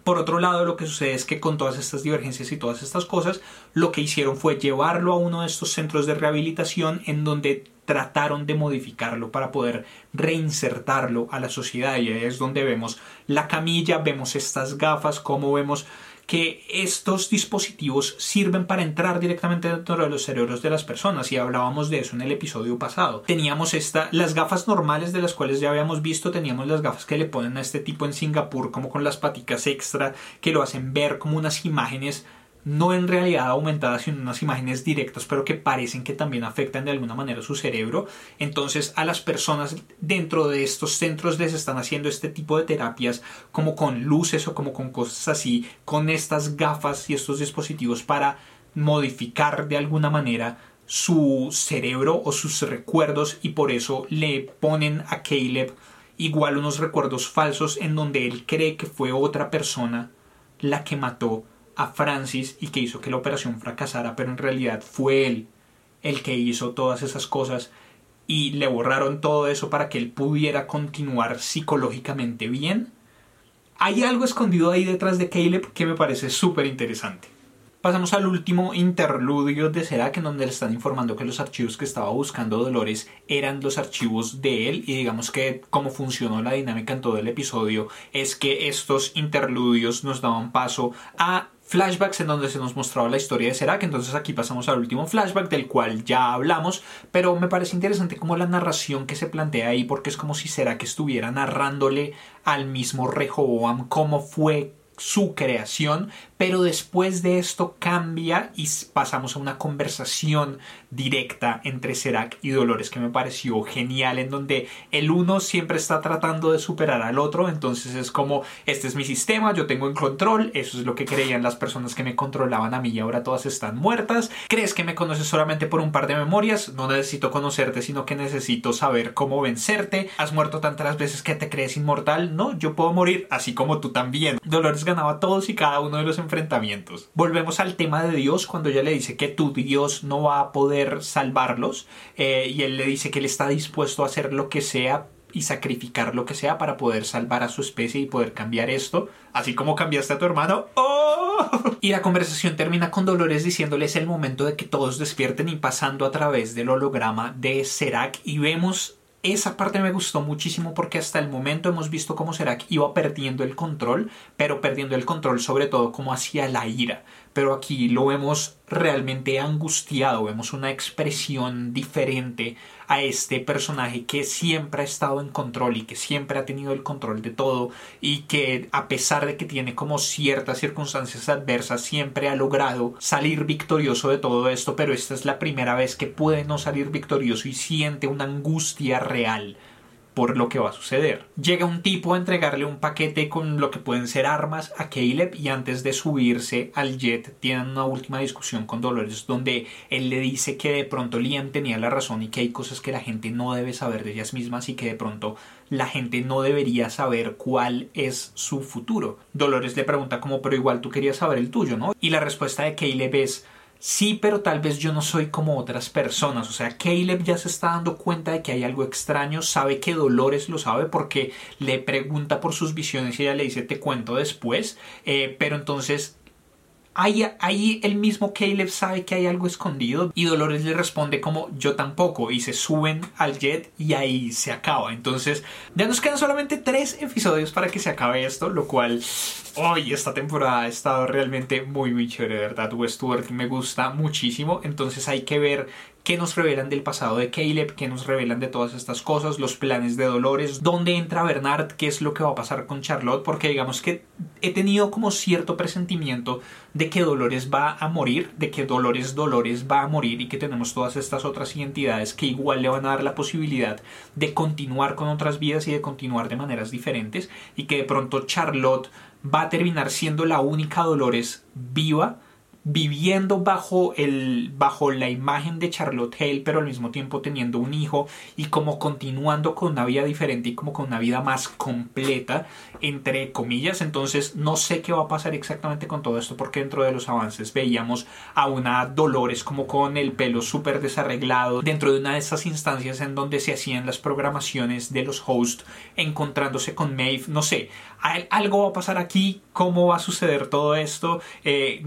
por otro lado, lo que sucede es que con todas estas divergencias y todas estas cosas, lo que hicieron fue llevarlo a uno de estos centros de rehabilitación en donde trataron de modificarlo para poder reinsertarlo a la sociedad. Y ahí es donde vemos la camilla, vemos estas gafas, como vemos que estos dispositivos sirven para entrar directamente dentro de los cerebros de las personas y hablábamos de eso en el episodio pasado. Teníamos esta, las gafas normales de las cuales ya habíamos visto, teníamos las gafas que le ponen a este tipo en Singapur como con las paticas extra que lo hacen ver como unas imágenes no en realidad aumentadas, sino unas imágenes directas, pero que parecen que también afectan de alguna manera su cerebro. Entonces a las personas dentro de estos centros les están haciendo este tipo de terapias como con luces o como con cosas así, con estas gafas y estos dispositivos para modificar de alguna manera su cerebro o sus recuerdos y por eso le ponen a Caleb igual unos recuerdos falsos en donde él cree que fue otra persona la que mató a Francis y que hizo que la operación fracasara, pero en realidad fue él el que hizo todas esas cosas y le borraron todo eso para que él pudiera continuar psicológicamente bien. Hay algo escondido ahí detrás de Caleb que me parece súper interesante. Pasamos al último interludio de Serac en donde le están informando que los archivos que estaba buscando Dolores eran los archivos de él y digamos que cómo funcionó la dinámica en todo el episodio es que estos interludios nos daban paso a flashbacks en donde se nos mostraba la historia de Serac. Entonces aquí pasamos al último flashback del cual ya hablamos, pero me parece interesante como la narración que se plantea ahí porque es como si Serac estuviera narrándole al mismo Rehoboam cómo fue su creación, pero después de esto cambia y pasamos a una conversación directa entre Serac y Dolores que me pareció genial en donde el uno siempre está tratando de superar al otro entonces es como este es mi sistema yo tengo el control eso es lo que creían las personas que me controlaban a mí y ahora todas están muertas. Crees que me conoces solamente por un par de memorias no necesito conocerte sino que necesito saber cómo vencerte. Has muerto tantas veces que te crees inmortal no yo puedo morir así como tú también Dolores ganaba todos y cada uno de los enfrentamientos volvemos al tema de Dios cuando ella le dice que tu Dios no va a poder salvarlos eh, y él le dice que él está dispuesto a hacer lo que sea y sacrificar lo que sea para poder salvar a su especie y poder cambiar esto, así como cambiaste a tu hermano. ¡Oh! [laughs] Y la conversación termina con Dolores diciéndole es el momento de que todos despierten y pasando a través del holograma de Serac y vemos esa parte me gustó muchísimo porque hasta el momento hemos visto cómo Serac iba perdiendo el control, pero perdiendo el control sobre todo como hacia la ira. Pero aquí lo vemos realmente angustiado, vemos una expresión diferente a este personaje que siempre ha estado en control y que siempre ha tenido el control de todo y que a pesar de que tiene como ciertas circunstancias adversas siempre ha logrado salir victorioso de todo esto, pero esta es la primera vez que puede no salir victorioso y siente una angustia real por lo que va a suceder. Llega un tipo a entregarle un paquete con lo que pueden ser armas a Caleb y antes de subirse al jet tienen una última discusión con Dolores donde él le dice que de pronto Liam tenía la razón y que hay cosas que la gente no debe saber de ellas mismas y que de pronto la gente no debería saber cuál es su futuro. Dolores le pregunta como pero igual tú querías saber el tuyo, ¿no? Y la respuesta de Caleb es Sí, pero tal vez yo no soy como otras personas. O sea, Caleb ya se está dando cuenta de que hay algo extraño, sabe que Dolores lo sabe porque le pregunta por sus visiones y ella le dice te cuento después. Eh, pero entonces Ahí, ahí, el mismo Caleb sabe que hay algo escondido y Dolores le responde como yo tampoco y se suben al jet y ahí se acaba. Entonces ya nos quedan solamente tres episodios para que se acabe esto, lo cual hoy esta temporada ha estado realmente muy muy chévere, ¿verdad? Westworld me gusta muchísimo, entonces hay que ver qué nos revelan del pasado de Caleb, qué nos revelan de todas estas cosas, los planes de Dolores, dónde entra Bernard, qué es lo que va a pasar con Charlotte, porque digamos que he tenido como cierto presentimiento de que Dolores va a morir, de que Dolores Dolores va a morir y que tenemos todas estas otras identidades que igual le van a dar la posibilidad de continuar con otras vidas y de continuar de maneras diferentes y que de pronto Charlotte va a terminar siendo la única Dolores viva viviendo bajo, el, bajo la imagen de Charlotte Hale, pero al mismo tiempo teniendo un hijo y como continuando con una vida diferente y como con una vida más completa, entre comillas. Entonces no sé qué va a pasar exactamente con todo esto porque dentro de los avances veíamos a una Dolores como con el pelo súper desarreglado dentro de una de esas instancias en donde se hacían las programaciones de los hosts encontrándose con Maeve. No sé, algo va a pasar aquí, cómo va a suceder todo esto. Eh,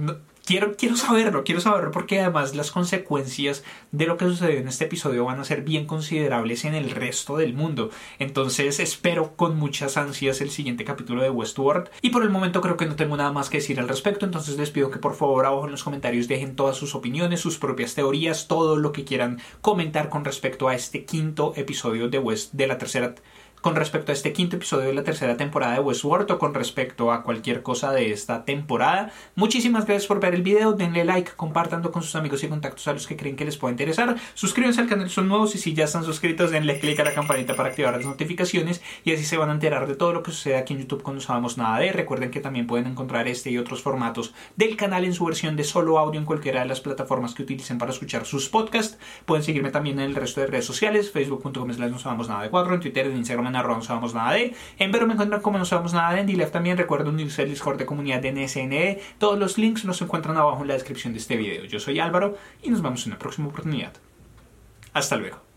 Quiero, quiero saberlo, quiero saberlo porque además las consecuencias de lo que sucedió en este episodio van a ser bien considerables en el resto del mundo. Entonces espero con muchas ansias el siguiente capítulo de Westworld. Y por el momento creo que no tengo nada más que decir al respecto. Entonces les pido que por favor abajo en los comentarios dejen todas sus opiniones, sus propias teorías, todo lo que quieran comentar con respecto a este quinto episodio de West de la tercera con respecto a este quinto episodio de la tercera temporada de Westworld o con respecto a cualquier cosa de esta temporada. Muchísimas gracias por ver el video, denle like, compartanlo con sus amigos y contactos a los que creen que les pueda interesar. Suscríbanse al canal si son nuevos y si ya están suscritos denle click a la campanita para activar las notificaciones y así se van a enterar de todo lo que sucede aquí en YouTube cuando sabemos nada de. Recuerden que también pueden encontrar este y otros formatos del canal en su versión de solo audio en cualquiera de las plataformas que utilicen para escuchar sus podcasts. Pueden seguirme también en el resto de redes sociales, facebook.com no sabemos nada de cuatro, en Twitter, en Instagram, en arroba no sabemos nada de. En Vero me encuentran como no sabemos nada de. En Dilef también recuerdo unirse al Discord de comunidad de NSNE. Todos los links los encuentran abajo en la descripción de este video. Yo soy Álvaro y nos vemos en la próxima oportunidad. Hasta luego.